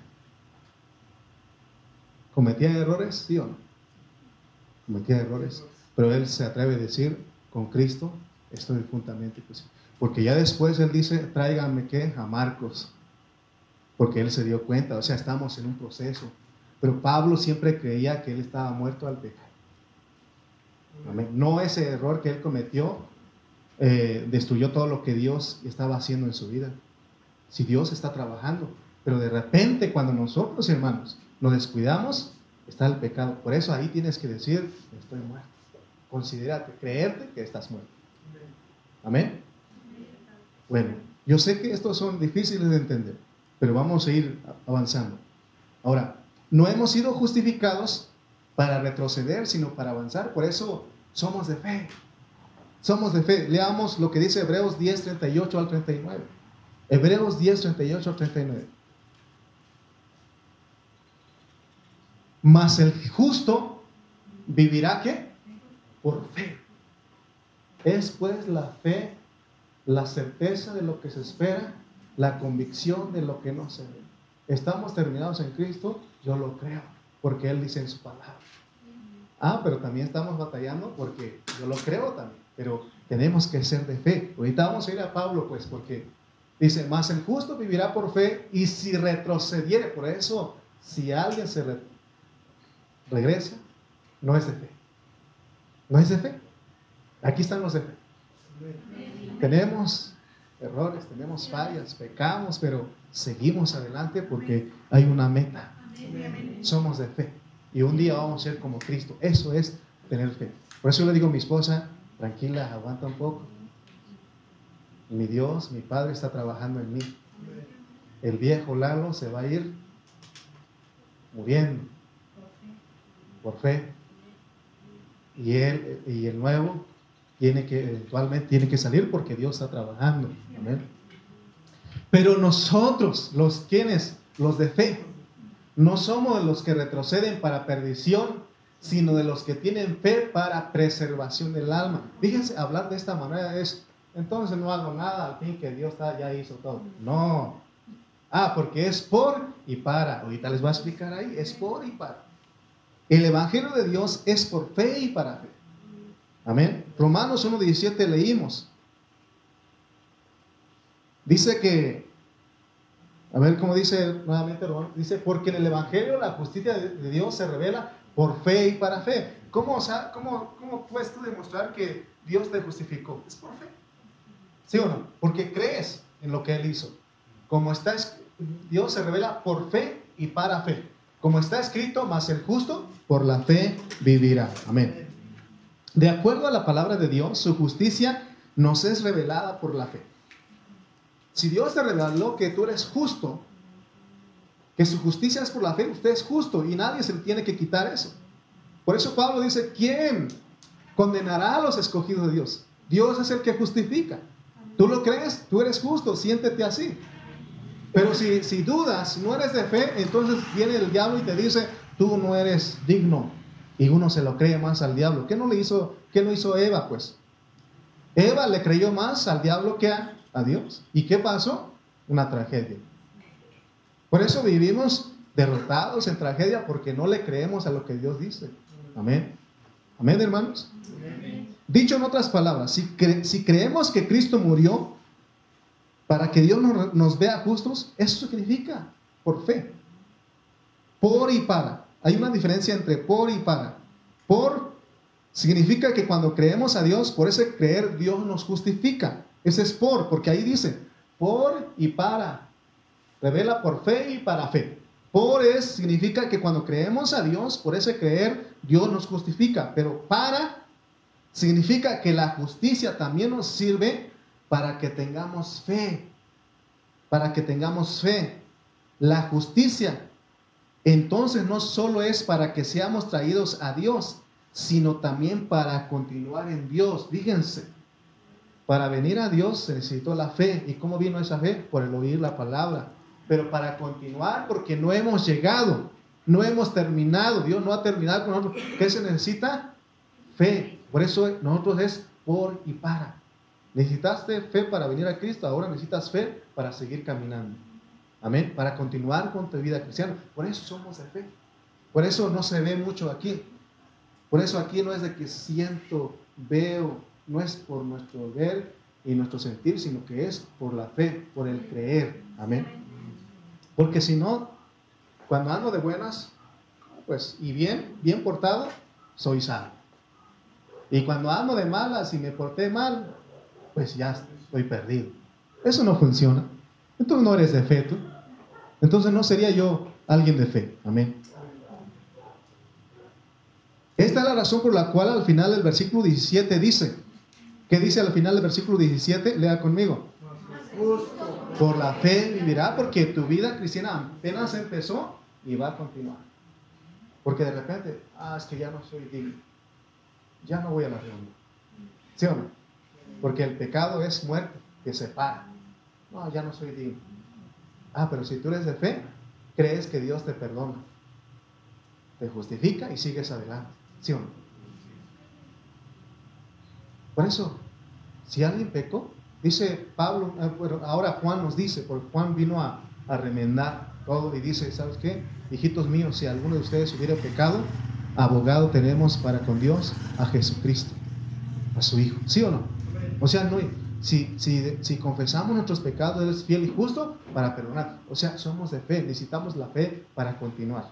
¿Cometía errores? ¿Sí o no? Cometía errores. Pero él se atreve a decir, con Cristo estoy juntamente. Porque ya después él dice, tráiganme qué? A Marcos. Porque él se dio cuenta, o sea, estamos en un proceso. Pero Pablo siempre creía que él estaba muerto al pecado. No ese error que él cometió eh, destruyó todo lo que Dios estaba haciendo en su vida. Si Dios está trabajando, pero de repente cuando nosotros, hermanos, nos descuidamos, está el pecado. Por eso ahí tienes que decir, estoy muerto. Considérate, creerte que estás muerto. Amén. Bueno, yo sé que estos son difíciles de entender, pero vamos a ir avanzando. Ahora, no hemos sido justificados para retroceder, sino para avanzar. Por eso somos de fe. Somos de fe. Leamos lo que dice Hebreos 10, 38 al 39. Hebreos 10, 38 al 39. Mas el justo vivirá qué? Por fe. Es pues la fe, la certeza de lo que se espera, la convicción de lo que no se ve. Estamos terminados en Cristo, yo lo creo, porque Él dice en su palabra. Ah, pero también estamos batallando porque yo lo creo también, pero tenemos que ser de fe. Ahorita vamos a ir a Pablo, pues, porque dice, más el justo vivirá por fe y si retrocediere, por eso, si alguien se regresa, no es de fe. No es de fe. Aquí están los de fe. Tenemos errores, tenemos fallas, pecamos, pero seguimos adelante porque hay una meta. Somos de fe. Y un día vamos a ser como Cristo. Eso es tener fe. Por eso le digo a mi esposa, tranquila, aguanta un poco. Mi Dios, mi Padre está trabajando en mí. El viejo Lalo se va a ir muriendo por fe. Y, él, y el nuevo tiene que, eventualmente tiene que salir porque Dios está trabajando. Amén. Pero nosotros, los quienes, los de fe, no somos de los que retroceden para perdición, sino de los que tienen fe para preservación del alma. Fíjense, hablar de esta manera es, entonces no hago nada, al fin que Dios ya hizo todo. No. Ah, porque es por y para. Ahorita les voy a explicar ahí, es por y para. El Evangelio de Dios es por fe y para fe. Amén. Romanos 1.17 leímos. Dice que a ver cómo dice nuevamente Dice, porque en el Evangelio la justicia de, Dios se revela por fe y para fe. ¿Cómo, cómo, cómo puedes tú demostrar que Dios te justificó? Es por fe. ¿Sí o no? Porque crees en lo que Él hizo. Como está Dios se revela por fe y para fe. Como está escrito, más el justo por la fe vivirá. Amén. De acuerdo a la palabra de Dios, su justicia nos es revelada por la fe. Si Dios te reveló que tú eres justo, que su justicia es por la fe, usted es justo y nadie se tiene que quitar eso. Por eso Pablo dice, ¿quién condenará a los escogidos de Dios? Dios es el que justifica. ¿Tú lo crees? Tú eres justo, siéntete así. Pero si, si dudas, no eres de fe, entonces viene el diablo y te dice, tú no eres digno. Y uno se lo cree más al diablo. ¿Qué no le hizo, qué no hizo Eva, pues? Eva le creyó más al diablo que a, a Dios. ¿Y qué pasó? Una tragedia. Por eso vivimos derrotados en tragedia porque no le creemos a lo que Dios dice. Amén. Amén, hermanos. Dicho en otras palabras, si, si, creemos que Cristo murió para que Dios nos, vea justos, eso significa por fe. Por y para. Hay una diferencia entre por y para. Por significa que cuando creemos a Dios, por ese creer Dios nos justifica. Ese es por, porque ahí dice, por y para. Revela por fe y para fe. Por es significa que cuando creemos a Dios, por ese creer, Dios nos justifica. Pero para significa que la justicia también nos sirve para que tengamos fe, para que tengamos fe. La justicia entonces no solo es para que seamos traídos a Dios, sino también para continuar en Dios. Fíjense, para venir a Dios se necesitó la fe. ¿Y cómo vino esa fe? Por el oír la palabra. Pero para continuar, porque no hemos llegado, no hemos terminado, Dios no ha terminado con nosotros. ¿Qué se necesita? Fe. Por eso nosotros es por y para. Necesitaste fe para venir a Cristo, ahora necesitas fe para seguir caminando. Amén. Para continuar con tu vida cristiana. Por eso somos de fe. Por eso no se ve mucho aquí. Por eso aquí no es de que siento, veo, no es por nuestro ver y nuestro sentir, sino que es por la fe, por el creer. Amén. Porque si no, cuando ando de buenas, pues, y bien, bien portado, soy salvo. Y cuando ando de malas y me porté mal, pues ya estoy perdido. Eso no funciona. Entonces no eres de fe tú. Entonces no sería yo alguien de fe. Amén. Esta es la razón por la cual al final del versículo 17 dice, ¿qué dice al final del versículo 17? Lea conmigo. Por la fe vivirá porque tu vida cristiana apenas empezó y va a continuar. Porque de repente, ah, es que ya no soy digno. Ya no voy a la reunión. ¿Sí o no? Porque el pecado es muerte que separa. No, ya no soy digno. Ah, pero si tú eres de fe, crees que Dios te perdona, te justifica y sigues adelante. ¿Sí o no? Por eso, si alguien pecó, dice Pablo, eh, ahora Juan nos dice, porque Juan vino a, a remendar todo y dice, ¿sabes qué? Hijitos míos, si alguno de ustedes hubiera pecado, abogado tenemos para con Dios a Jesucristo, a su Hijo. ¿Sí o no? O sea, no, si, si, confesamos nuestros pecados, Él es fiel y justo para perdonar. O sea, somos de fe, necesitamos la fe para continuar.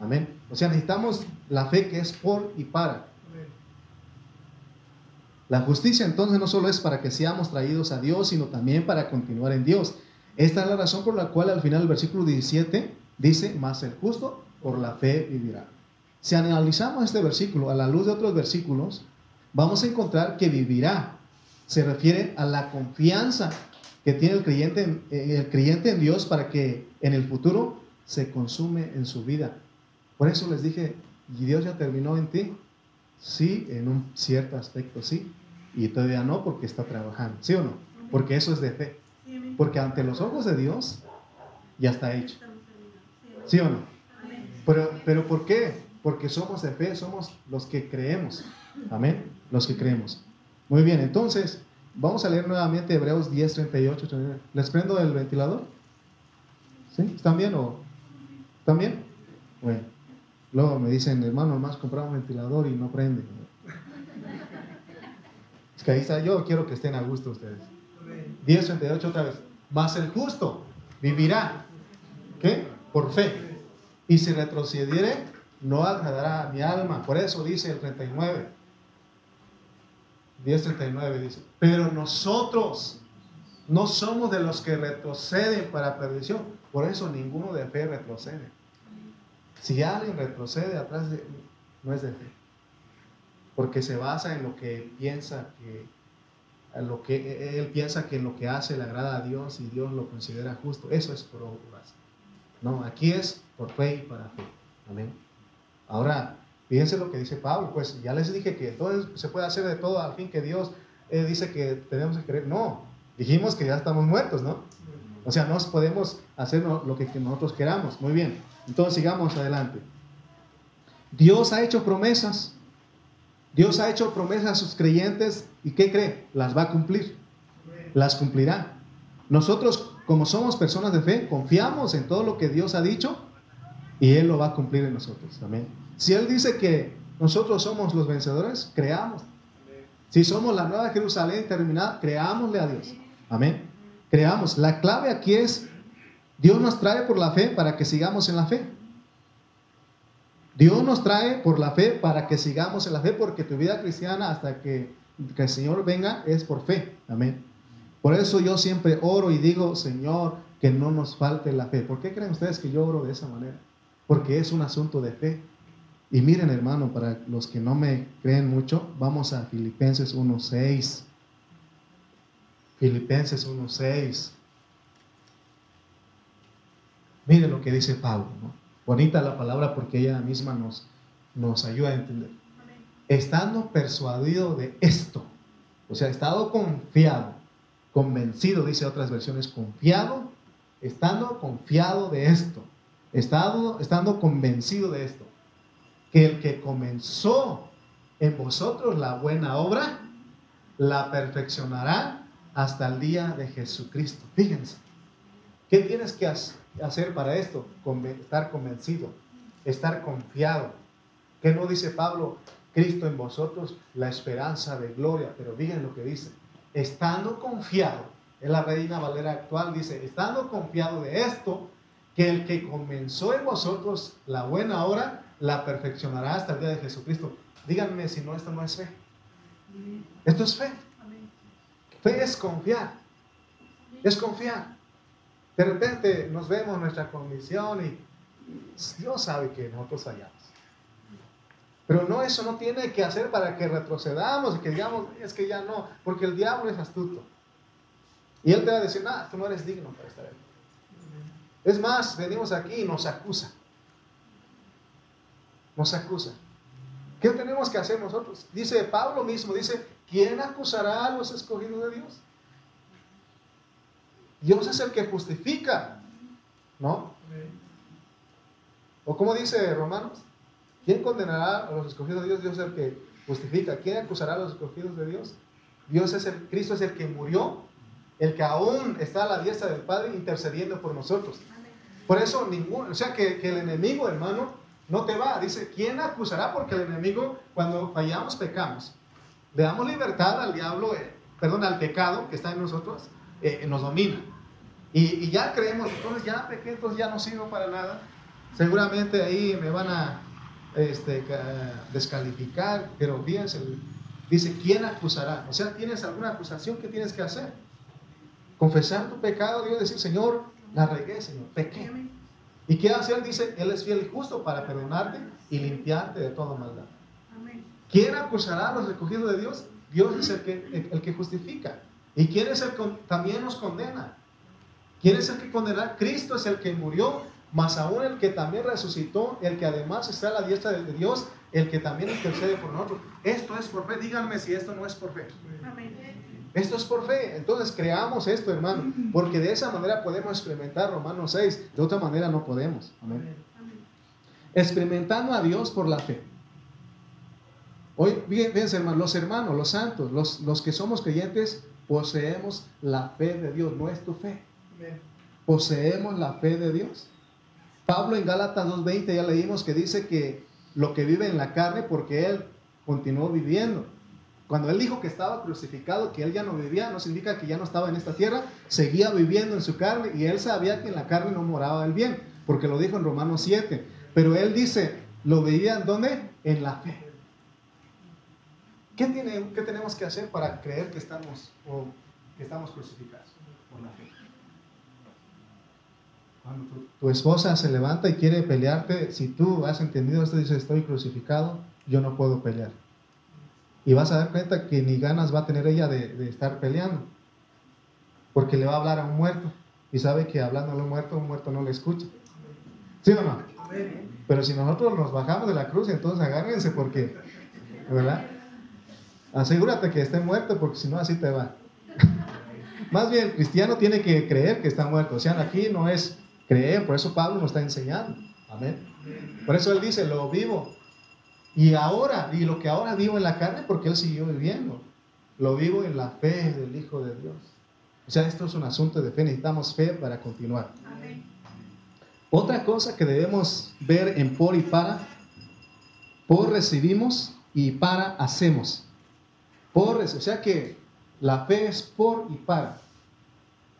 Amén. O sea, necesitamos la fe que es por y para. La justicia entonces no solo es para que seamos traídos a Dios, sino también para continuar en Dios. Esta es la razón por la cual al final del versículo 17 dice, más el justo por la fe vivirá. Si analizamos este versículo a la luz de otros versículos, vamos a encontrar que vivirá se refiere a la confianza que tiene el creyente, en, eh, el creyente en Dios para que en el futuro se consume en su vida. Por eso les dije, ¿y Dios ya terminó en ti? Sí, en un cierto aspecto sí, y todavía no porque está trabajando, ¿sí o no? Porque eso es de fe. Porque ante los ojos de Dios ya está hecho. ¿Sí o no? Pero, pero ¿por qué? Porque somos de fe, somos los que creemos. Amén. Los que creemos. Muy bien, entonces, vamos a leer nuevamente Hebreos 10, 38. ¿Les prendo el ventilador? ¿Sí? ¿Están bien o están bien? Bueno, luego me dicen, hermano, más compramos un ventilador y no prende. Es que ahí está, yo quiero que estén a gusto ustedes. 10, 38 otra vez. Más el justo vivirá. ¿Qué? Por fe. Y si retrocediere, no agradará a mi alma. Por eso dice el 39. 10.39 dice, pero nosotros no somos de los que retroceden para perdición. Por eso ninguno de fe retrocede. Si alguien retrocede atrás de no es de fe. Porque se basa en lo que piensa que en lo que él piensa que en lo que hace le agrada a Dios y Dios lo considera justo. Eso es por obras. No, aquí es por fe y para fe. Amén. Ahora, Fíjense lo que dice Pablo, pues ya les dije que entonces se puede hacer de todo al fin que Dios eh, dice que tenemos que creer. No, dijimos que ya estamos muertos, ¿no? O sea, no podemos hacer lo que nosotros queramos. Muy bien, entonces sigamos adelante. Dios ha hecho promesas. Dios ha hecho promesas a sus creyentes y ¿qué cree? Las va a cumplir. Las cumplirá. Nosotros, como somos personas de fe, confiamos en todo lo que Dios ha dicho y Él lo va a cumplir en nosotros. Amén. Si Él dice que nosotros somos los vencedores, creamos. Si somos la nueva Jerusalén terminada, creámosle a Dios. Amén. Creamos. La clave aquí es, Dios nos trae por la fe para que sigamos en la fe. Dios nos trae por la fe para que sigamos en la fe, porque tu vida cristiana hasta que, el Señor venga es por fe. Amén. Por eso yo siempre oro y digo, Señor, que no nos falte la fe. ¿Por qué creen ustedes que yo oro de esa manera? Porque es un asunto de fe. Y miren, hermano, para los que no me creen mucho, vamos a Filipenses 1.6. Filipenses 1.6. Miren lo que dice Pablo. ¿no? Bonita la palabra porque ella misma nos, nos ayuda a entender. Estando persuadido de esto, o sea, estado confiado, convencido, dice otras versiones, confiado, estando confiado de esto, estando, estando convencido de esto, que el que comenzó en vosotros la buena obra, la perfeccionará hasta el día de Jesucristo. Fíjense, ¿qué tienes que hacer para esto? Estar convencido, estar confiado. ¿Qué no dice Pablo? Cristo en vosotros, la esperanza de gloria. Pero miren lo que dice. Estando confiado, en la Reina Valera actual dice, estando confiado de esto, que el que comenzó en vosotros la buena obra, la perfeccionará hasta el día de Jesucristo. Díganme si no, esto no es fe. Esto es fe. Fe es confiar. Es confiar. De repente nos vemos nuestra condición y Dios sabe que nosotros fallamos. Pero no, eso no tiene que hacer para que retrocedamos y que digamos, es que ya no, porque el diablo es astuto. Y él te va a decir, ah, tú no eres digno para estar ahí. Es más, venimos aquí y nos acusa. Nos acusa. ¿Qué tenemos que hacer nosotros? Dice Pablo mismo, dice, ¿quién acusará a los escogidos de Dios? Dios es el que justifica, ¿no? O como dice Romanos, ¿quién condenará a los escogidos de Dios? Dios es el que justifica. ¿Quién acusará a los escogidos de Dios? Dios es el, Cristo es el que murió, el que aún está a la diestra del Padre intercediendo por nosotros. Por eso ningún, o sea que, que el enemigo, hermano, no te va. Dice, ¿quién acusará? Porque el enemigo, cuando fallamos, pecamos. Le damos libertad al diablo, eh, perdón, al pecado que está en nosotros, eh, nos domina. Y, ya creemos, entonces ya pequé, entonces ya no sirvo para nada. Seguramente ahí me van a este, descalificar, pero fíjense, dice, ¿quién acusará? O sea, ¿tienes alguna acusación que tienes que hacer? Confesar tu pecado, Dios decir, Señor, la regué, Señor, pequé. ¿Y qué hace Él? Dice, Él es fiel y justo para perdonarte y limpiarte de toda maldad. ¿Quién acusará a los recogidos de Dios? Dios es el que, el, que justifica. ¿Y quién es el que también nos condena? ¿Quién es el que condena? Cristo es el que murió, más aún el que también resucitó, el que además está a la diestra de Dios, el que también intercede por nosotros. Esto es por fe. Díganme si esto no es por fe. Esto es por fe. Entonces creamos esto, hermano, porque de esa manera podemos experimentar Romanos 6. De otra manera no podemos. Amén. Experimentando a Dios por la fe. Hoy, fíjense, hermano, los hermanos, los santos, los, los que somos creyentes, poseemos la fe de Dios, no es tu fe. Poseemos la fe de Dios. Pablo en Gálatas 2.20 ya leímos que dice que lo que vive en la carne porque él continuó viviendo. Cuando él dijo que estaba crucificado, que él ya no vivía, no significa que ya no estaba en esta tierra, seguía viviendo en su carne y él sabía que en la carne no moraba el bien, porque lo dijo en Romanos 7. Pero él dice, lo veía en dónde? En la fe. ¿Qué, tiene, ¿Qué tenemos que hacer para creer que estamos, o que estamos crucificados? Por la fe. Cuando tu, esposa se levanta y quiere pelearte, si tú has entendido esto, dices, estoy crucificado, yo no puedo pelear. Y vas a dar cuenta que ni ganas va a tener ella de, estar peleando. Porque le va a hablar a un muerto. Y sabe que hablando a un muerto, un muerto no le escucha. ¿Sí o no? Pero si nosotros nos bajamos de la cruz, entonces agárrense porque, ¿verdad? Asegúrate que esté muerto porque si no así te va. Más bien, cristiano tiene que creer que está muerto. O sea, aquí no es creer, por eso Pablo nos está enseñando. Amén. Por eso él dice, lo vivo y ahora, y lo que ahora vivo en la carne, porque Él siguió viviendo, lo vivo en la fe del Hijo de Dios. O sea, esto es un asunto de fe, necesitamos fe para continuar. Otra cosa que debemos ver en por y para, por recibimos y para hacemos. Por, o sea que la fe es por y para.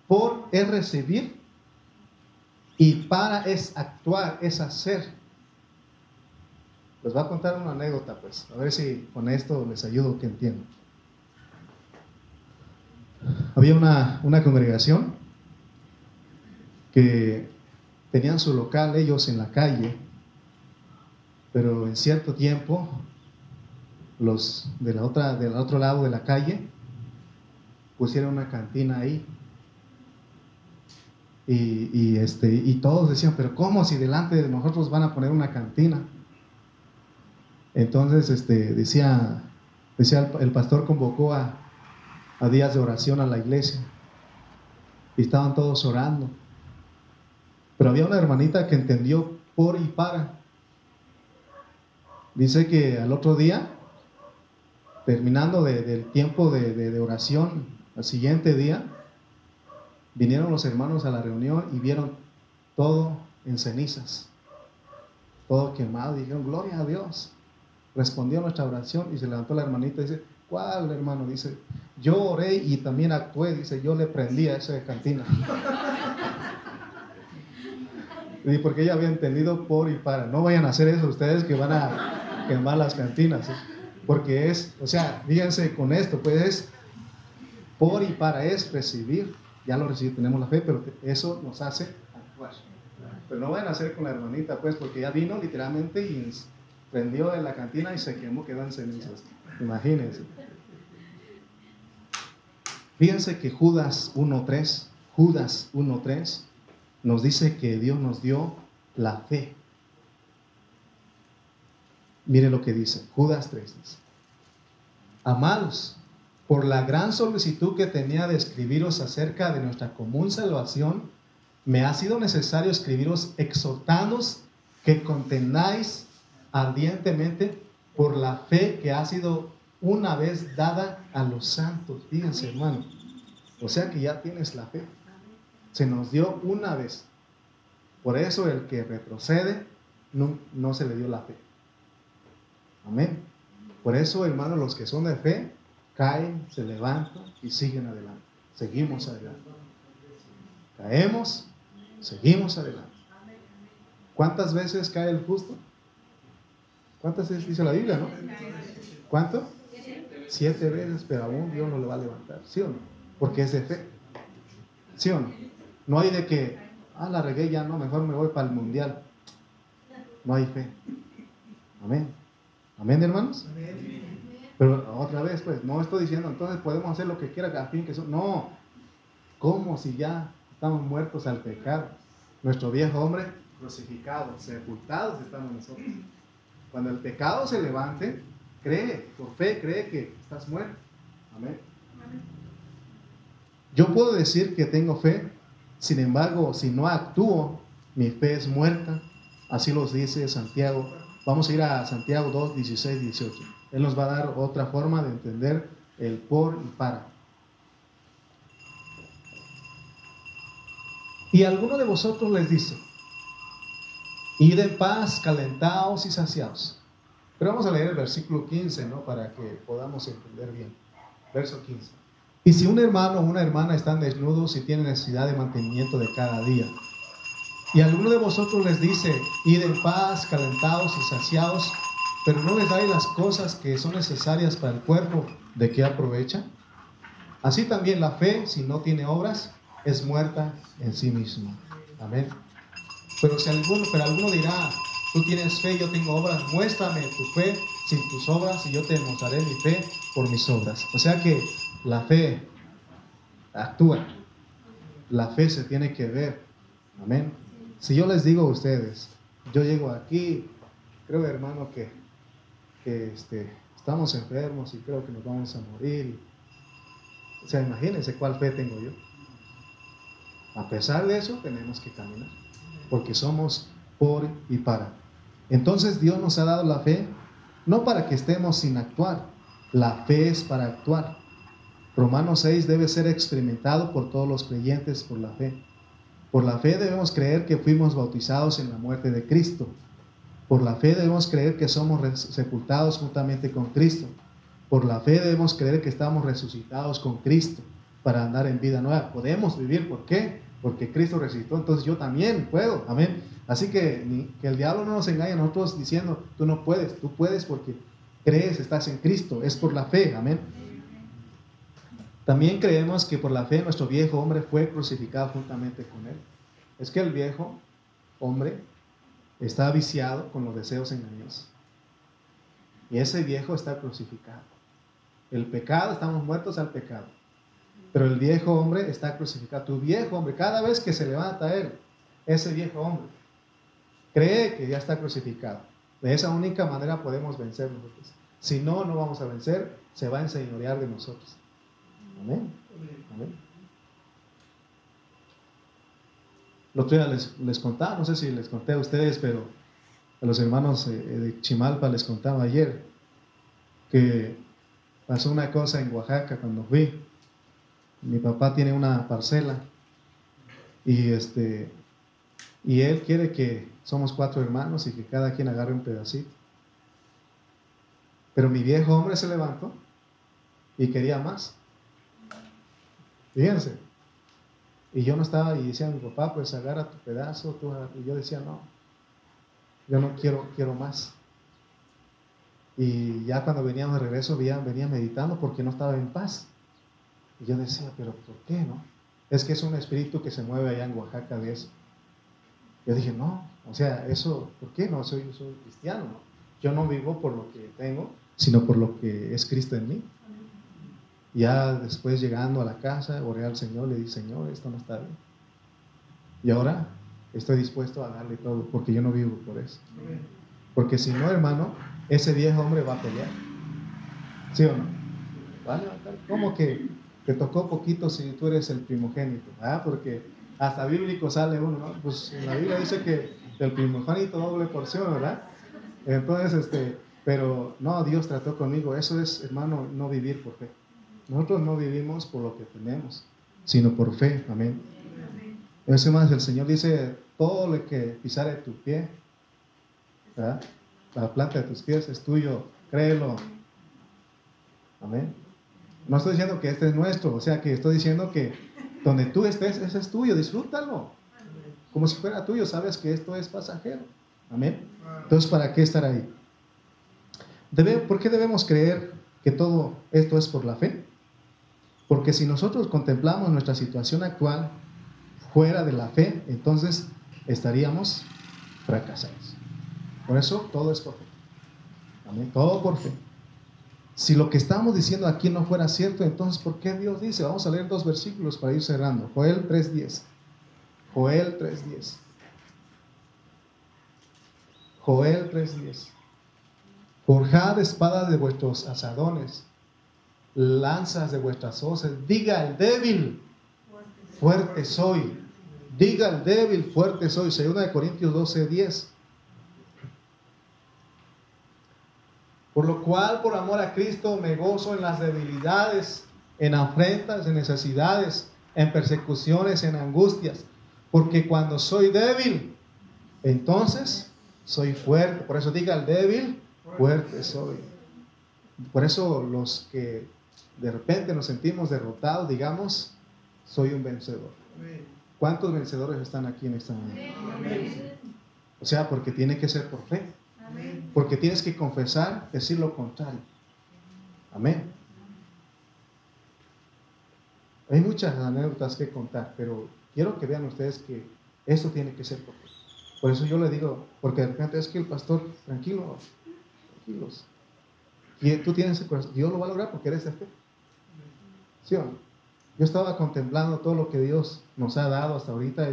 Por es recibir y para es actuar, es hacer. Les voy a contar una anécdota, pues, a ver si con esto les ayudo que entiendan. Había una, una congregación que tenían su local ellos en la calle, Pero en cierto tiempo, los de la otra, del otro lado de la calle pusieron una cantina ahí. Y, y, este, y todos decían, pero ¿cómo si delante de nosotros van a poner una cantina? Entonces este, decía, decía el, pastor convocó a, días de oración a la iglesia y estaban todos orando. Pero había una hermanita que entendió por y para. Dice que al otro día, terminando del tiempo de, de, oración, al siguiente día, vinieron los hermanos a la reunión y vieron todo en cenizas, todo quemado, y dijeron, gloria a Dios. Respondió nuestra oración y se levantó la hermanita y dice, ¿cuál hermano? Dice, yo oré y también actué, dice, yo le prendí a esa cantina. y porque ella había entendido por y para. No vayan a hacer eso ustedes que van a quemar las cantinas. Porque es, o sea, fíjense con esto, pues es por y para, es recibir. Ya lo recibimos, tenemos la fe, pero eso nos hace actuar. Pero no vayan a hacer con la hermanita, pues, porque ya vino literalmente y prendió en la cantina y se quemó, quedó en cenizas. Imagínense. Fíjense que Judas 1.3, Judas 1.3 nos dice que Dios nos dio la fe. Mire lo que dice, Judas 3 dice, amados, por la gran solicitud que tenía de escribiros acerca de nuestra común salvación, me ha sido necesario escribiros exhortándoos que contendáis ardientemente por la fe que ha sido una vez dada a los santos. Fíjense, hermano. O sea que ya tienes la fe. Se nos dio una vez. Por eso el que retrocede no, no se le dio la fe. Amén. Por eso, hermano, los que son de fe caen, se levantan y siguen adelante. Seguimos adelante. Caemos, seguimos adelante. ¿Cuántas veces cae el justo? ¿Cuántas veces dice la Biblia, no? ¿Cuánto? siete veces, pero aún Dios no le va a levantar, ¿sí o no? Porque es fe, ¿sí o no? No hay de que, ah, la regué ya, no, mejor me voy para el mundial. No hay fe. Amén. Amén, hermanos. Pero otra vez, pues, no estoy diciendo, entonces podemos hacer lo que quiera a fin que. No, como si ya estamos muertos al pecado. Nuestro viejo hombre crucificado, sepultados estamos nosotros. Cuando el pecado se levante, Cree, por fe, cree que estás muerto. Amén. Yo puedo decir que tengo fe, sin embargo, si no actúo, mi fe es muerta. Así los dice Santiago. Vamos a ir a Santiago 2, 16, 18. Él nos va a dar otra forma de entender el por y para. Y alguno de vosotros les dice, id en paz, calentaos y saciados pero vamos a leer el versículo 15, ¿no? Para que podamos entender bien. Verso 15. Y si un hermano o una hermana están desnudos y tienen necesidad de mantenimiento de cada día, y alguno de vosotros les dice, id en paz, calentados y saciados, pero no les dais las cosas que son necesarias para el cuerpo, ¿de qué aprovecha? Así también la fe, si no tiene obras, es muerta en sí misma. Amén. Pero si alguno, pero alguno dirá, Tú tienes fe, yo tengo obras. Muéstrame tu fe sin tus obras y yo te mostraré mi fe por mis obras. O sea que la fe actúa. La fe se tiene que ver. Amén. Si yo les digo a ustedes, yo llego aquí, creo hermano que, que este, estamos enfermos y creo que nos vamos a morir. O sea, imagínense cuál fe tengo yo. A pesar de eso, tenemos que caminar, porque somos por y para. Entonces Dios nos ha dado la fe no para que estemos sin actuar, la fe es para actuar. Romanos 6 debe ser experimentado por todos los creyentes por la fe. Por la fe debemos creer que fuimos bautizados en la muerte de Cristo. Por la fe debemos creer que somos sepultados juntamente con Cristo. Por la fe debemos creer que estamos resucitados con Cristo para andar en vida nueva. Podemos vivir, ¿por qué? Porque Cristo resucitó, entonces yo también puedo. Amén. Así que, que el diablo no nos engañe a nosotros diciendo, tú no puedes, tú puedes porque crees, estás en Cristo, es por la fe, amén. También creemos que por la fe nuestro viejo hombre fue crucificado juntamente con él. Es que el viejo hombre está viciado con los deseos engañosos. Y ese viejo está crucificado. El pecado, estamos muertos al pecado. Pero el viejo hombre está crucificado. Tu viejo hombre, cada vez que se levanta él, ese viejo hombre, cree que ya está crucificado. De esa única manera podemos vencer nosotros. Si no, no vamos a vencer, se va a enseñorear de nosotros. Amén. Amén. Lo otro día les, les contaba, no sé si les conté a ustedes, pero a los hermanos eh, de Chimalpa les contaba ayer que pasó una cosa en Oaxaca cuando fui. Mi papá tiene una parcela y este y él quiere que somos cuatro hermanos y que cada quien agarre un pedacito. Pero mi viejo hombre se levantó y quería más. Fíjense. Y yo no estaba y decía a mi papá, pues agarra tu pedazo, tú y yo decía, no, yo no quiero, quiero más. Y ya cuando veníamos de regreso venía, venía meditando porque no estaba en paz. Y yo decía, pero ¿por qué no? Es que es un espíritu que se mueve allá en Oaxaca de eso. Yo dije, no, o sea, eso, ¿por qué no? Soy, soy cristiano, ¿no? Yo no vivo por lo que tengo, sino por lo que es Cristo en mí. Ya después llegando a la casa, oré al Señor, le dije, Señor, esto no está bien. Y ahora estoy dispuesto a darle todo, porque yo no vivo por eso. Porque si no, hermano, ese viejo hombre va a pelear. ¿Sí o no? ¿Cómo que te tocó poquito si tú eres el primogénito? Ah, porque hasta bíblico sale uno, ¿no? Pues en la Biblia dice que el primogénito doble porción, ¿verdad? Entonces, este, pero no, Dios trató conmigo. Eso es, hermano, no vivir por fe. Nosotros no vivimos por lo que tenemos, sino por fe. Amén. Eso más, el Señor dice, todo lo que pisare tu pie, ¿verdad? la planta de tus pies es tuyo, créelo. Amén. No estoy diciendo que este es nuestro, o sea que estoy diciendo que donde tú estés, ese es tuyo, disfrútalo. Como si fuera tuyo, sabes que esto es pasajero. Amén. Entonces, ¿para qué estar ahí? ¿Por qué debemos creer que todo esto es por la fe? Porque si nosotros contemplamos nuestra situación actual fuera de la fe, entonces estaríamos fracasados. Por eso todo es por fe. Amén. Todo por fe. Si lo que estamos diciendo aquí no fuera cierto, entonces ¿por qué Dios dice? Vamos a leer dos versículos para ir cerrando. Joel 3.10. Joel 3.10. Joel 3.10. Forjad espada de vuestros asadones lanzas de vuestras hoces. Diga el débil, fuerte soy. Diga el débil, fuerte soy. Segunda de Corintios 12, Por lo cual, por amor a Cristo, me gozo en las debilidades, en afrentas, en necesidades, en persecuciones, en angustias. Porque cuando soy débil, entonces soy fuerte. Por eso diga el débil, fuerte soy. Por eso los que de repente nos sentimos derrotados, digamos, soy un vencedor. ¿Cuántos vencedores están aquí en esta mañana? O sea, porque tiene que ser por fe. Porque tienes que confesar, decir lo contrario. Amén. Hay muchas anécdotas que contar, pero quiero que vean ustedes que esto tiene que ser por fe. Por eso yo le digo, porque de repente es que el pastor, tranquilo, tranquilos. Tú tienes el corazón, Dios lo va a lograr porque eres de fe. Yo estaba contemplando todo lo que Dios nos ha dado hasta ahorita.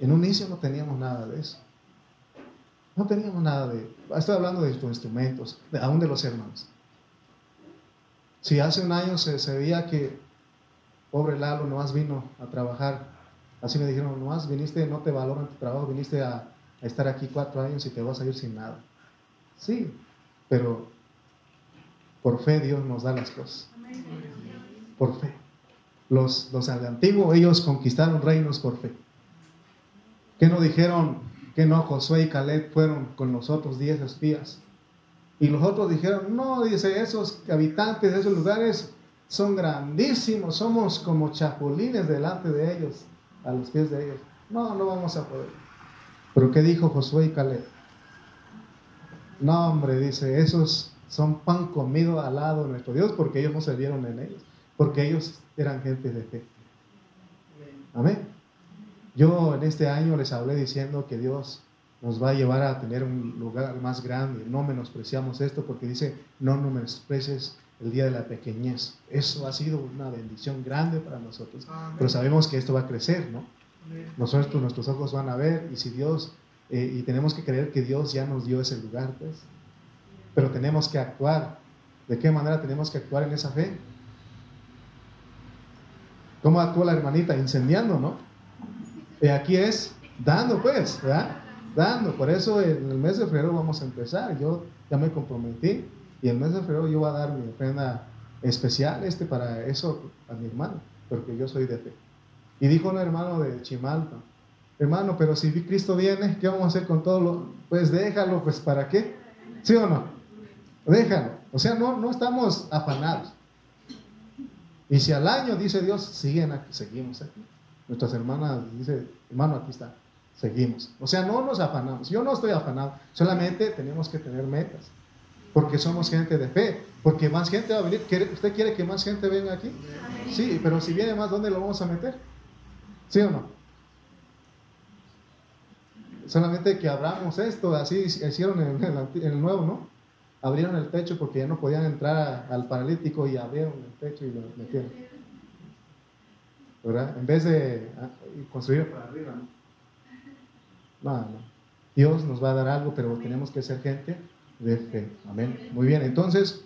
En un inicio no teníamos nada de eso. No teníamos nada de... Estoy hablando de instrumentos, aún de los hermanos. Si hace un año se, veía que pobre Lalo nomás vino a trabajar, así me dijeron, nomás viniste, no te valoran tu trabajo, viniste a, estar aquí cuatro años y te vas a ir sin nada. Sí, pero por fe Dios nos da las cosas por fe. Los, los antiguo, ellos conquistaron reinos por fe. ¿Qué no dijeron que no Josué y Caleb fueron con los otros diez espías? Y los otros dijeron, no, dice, esos habitantes de esos lugares son grandísimos, somos como chapulines delante de ellos, a los pies de ellos. No, no vamos a poder. Pero ¿qué dijo Josué y Caleb? No, hombre, dice, esos son pan comido al lado de nuestro Dios porque ellos no se vieron en ellos porque ellos eran gente de fe. Amén. Yo en este año les hablé diciendo que Dios nos va a llevar a tener un lugar más grande. No menospreciamos esto porque dice, no nos menosprecies el día de la pequeñez. Eso ha sido una bendición grande para nosotros. Pero sabemos que esto va a crecer, ¿no? Nosotros, nuestros ojos van a ver y si Dios, eh, y tenemos que creer que Dios ya nos dio ese lugar, pues. Pero tenemos que actuar. ¿De qué manera tenemos que actuar en esa fe? ¿Cómo actúa la hermanita? Incendiando, ¿no? Y aquí es dando, pues, ¿verdad? Dando. Por eso en el mes de febrero vamos a empezar. Yo ya me comprometí y el mes de febrero yo voy a dar mi ofrenda especial este para eso a mi hermano, porque yo soy de fe. Y dijo un hermano de Chimalpa, hermano, pero si Cristo viene, ¿qué vamos a hacer con todo lo? Pues déjalo, pues ¿para qué? ¿Sí o no? Déjalo. O sea, no, no estamos afanados. Y si al año, dice Dios, siguen aquí, seguimos aquí. Nuestras hermanas dice, hermano, aquí está, seguimos. O sea, no nos afanamos. Yo no estoy afanado, solamente tenemos que tener metas. Porque somos gente de fe. Porque más gente va a venir. ¿Usted quiere que más gente venga aquí? Sí, pero si viene más, ¿dónde lo vamos a meter? ¿Sí o no? Solamente que abramos esto, así hicieron en el, nuevo, ¿no? Abrieron el techo porque ya no podían entrar al paralítico y abrieron el techo y lo metieron. En vez de ah, construir para arriba. Dios nos va a dar algo, pero tenemos que ser gente de fe. Amén. Muy bien, entonces,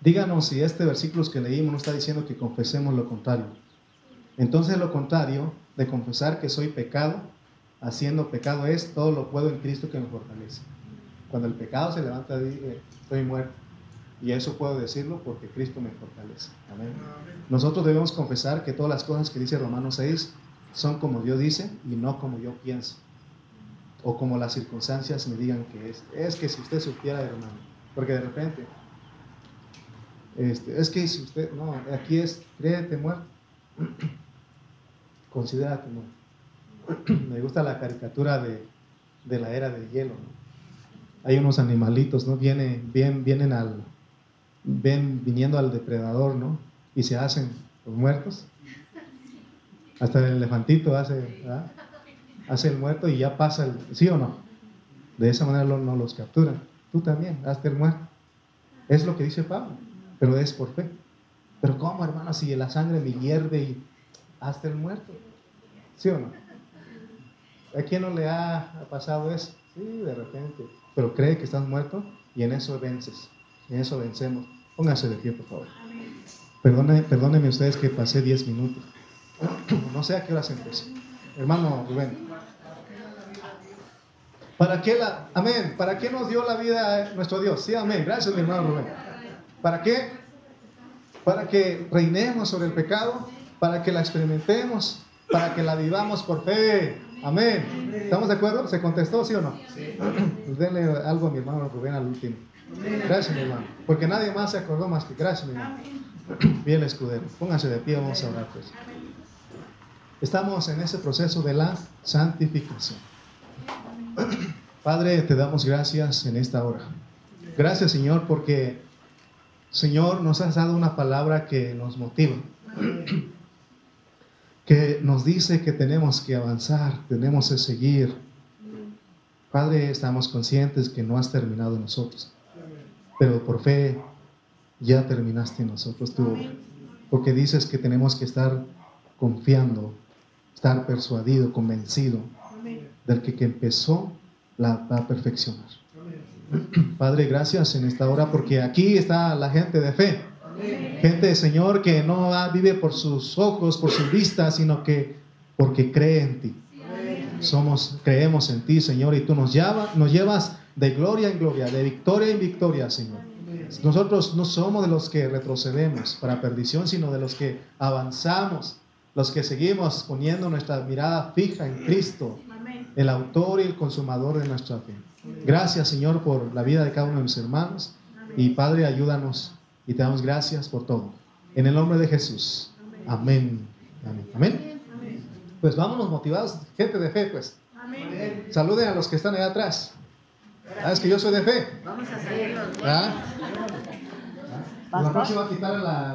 díganos si este versículo que leímos no está diciendo que confesemos lo contrario. Entonces lo contrario de confesar que soy pecado, haciendo pecado es todo lo puedo en Cristo que me fortalece. Cuando el pecado se levanta, dice, estoy muerto. Y eso puedo decirlo porque Cristo me fortalece. Amén. Nosotros debemos confesar que todas las cosas que dice Romanos 6 son como Dios dice y no como yo pienso. O como las circunstancias me digan que es. Es que si usted supiera, hermano. Porque de repente, este, es que si usted, no, aquí es, créete muerto. Considérate muerto. me gusta la caricatura de, de la era del hielo. Hay unos animalitos, ¿no? Vienen, vienen, vienen al, ven viniendo al depredador, ¿no? Y se hacen los muertos. Hasta el elefantito hace, hace el muerto y ya pasa el, ¿sí o no? De esa manera no los capturan. Tú también, hazte el muerto. Es lo que dice Pablo, pero es por fe. Pero ¿cómo, hermano, si la sangre me hierve y hazte el muerto? ¿Sí o no? ¿A quién no le ha pasado eso? Sí, de repente. Pero cree que estás muerto y en eso vences. En eso vencemos. Pónganse de pie, por favor. Perdónenme, perdónenme ustedes que pasé 10 minutos. No sé a qué hora se empezó. Hermano Rubén. ¿Para qué la, amén, ¿para qué nos dio la vida nuestro Dios? Sí, amén. Gracias, mi hermano Rubén. ¿Para qué? Para que reinemos sobre el pecado, para que la experimentemos, para que la vivamos por fe. Amén. ¿Estamos de acuerdo? ¿Se contestó, sí o no? Sí. Pues denle algo a mi hermano Rubén al último. Gracias, mi hermano. Porque nadie más se acordó más que gracias, mi hermano. Bien, escudero. Pónganse de pie, vamos a orar, pues. Estamos en ese proceso de la santificación. Padre, te damos gracias en esta hora. Gracias, Señor, porque, Señor, nos has dado una palabra que nos motiva, que nos dice que tenemos que avanzar, tenemos que seguir. Padre, estamos conscientes que no has terminado en nosotros, pero por fe ya terminaste en nosotros tu obra, porque dices que tenemos que estar confiando estar persuadido, convencido del que, que empezó la va a perfeccionar. Padre, gracias en esta hora porque aquí está la gente de fe. Gente, Señor, que no vive por sus ojos, por su vista, sino que porque cree en ti. Somos, creemos en ti, Señor, y tú nos, nos llevas de gloria en gloria, de victoria en victoria, Señor. Nosotros no somos de los que retrocedemos para perdición, sino de los que avanzamos los que seguimos poniendo nuestra mirada fija en Cristo, el autor y el consumador de nuestra fe. Gracias, Señor, por la vida de cada uno de mis hermanos. Y Padre, ayúdanos y te damos gracias por todo. En el nombre de Jesús. Amén. Amén. Amén. Pues vámonos motivados, gente de fe, pues. Saluden a los que están allá atrás. Ah, es que yo soy de fe. Vamos a seguirlos. ¿Ah? La próxima a quitar la.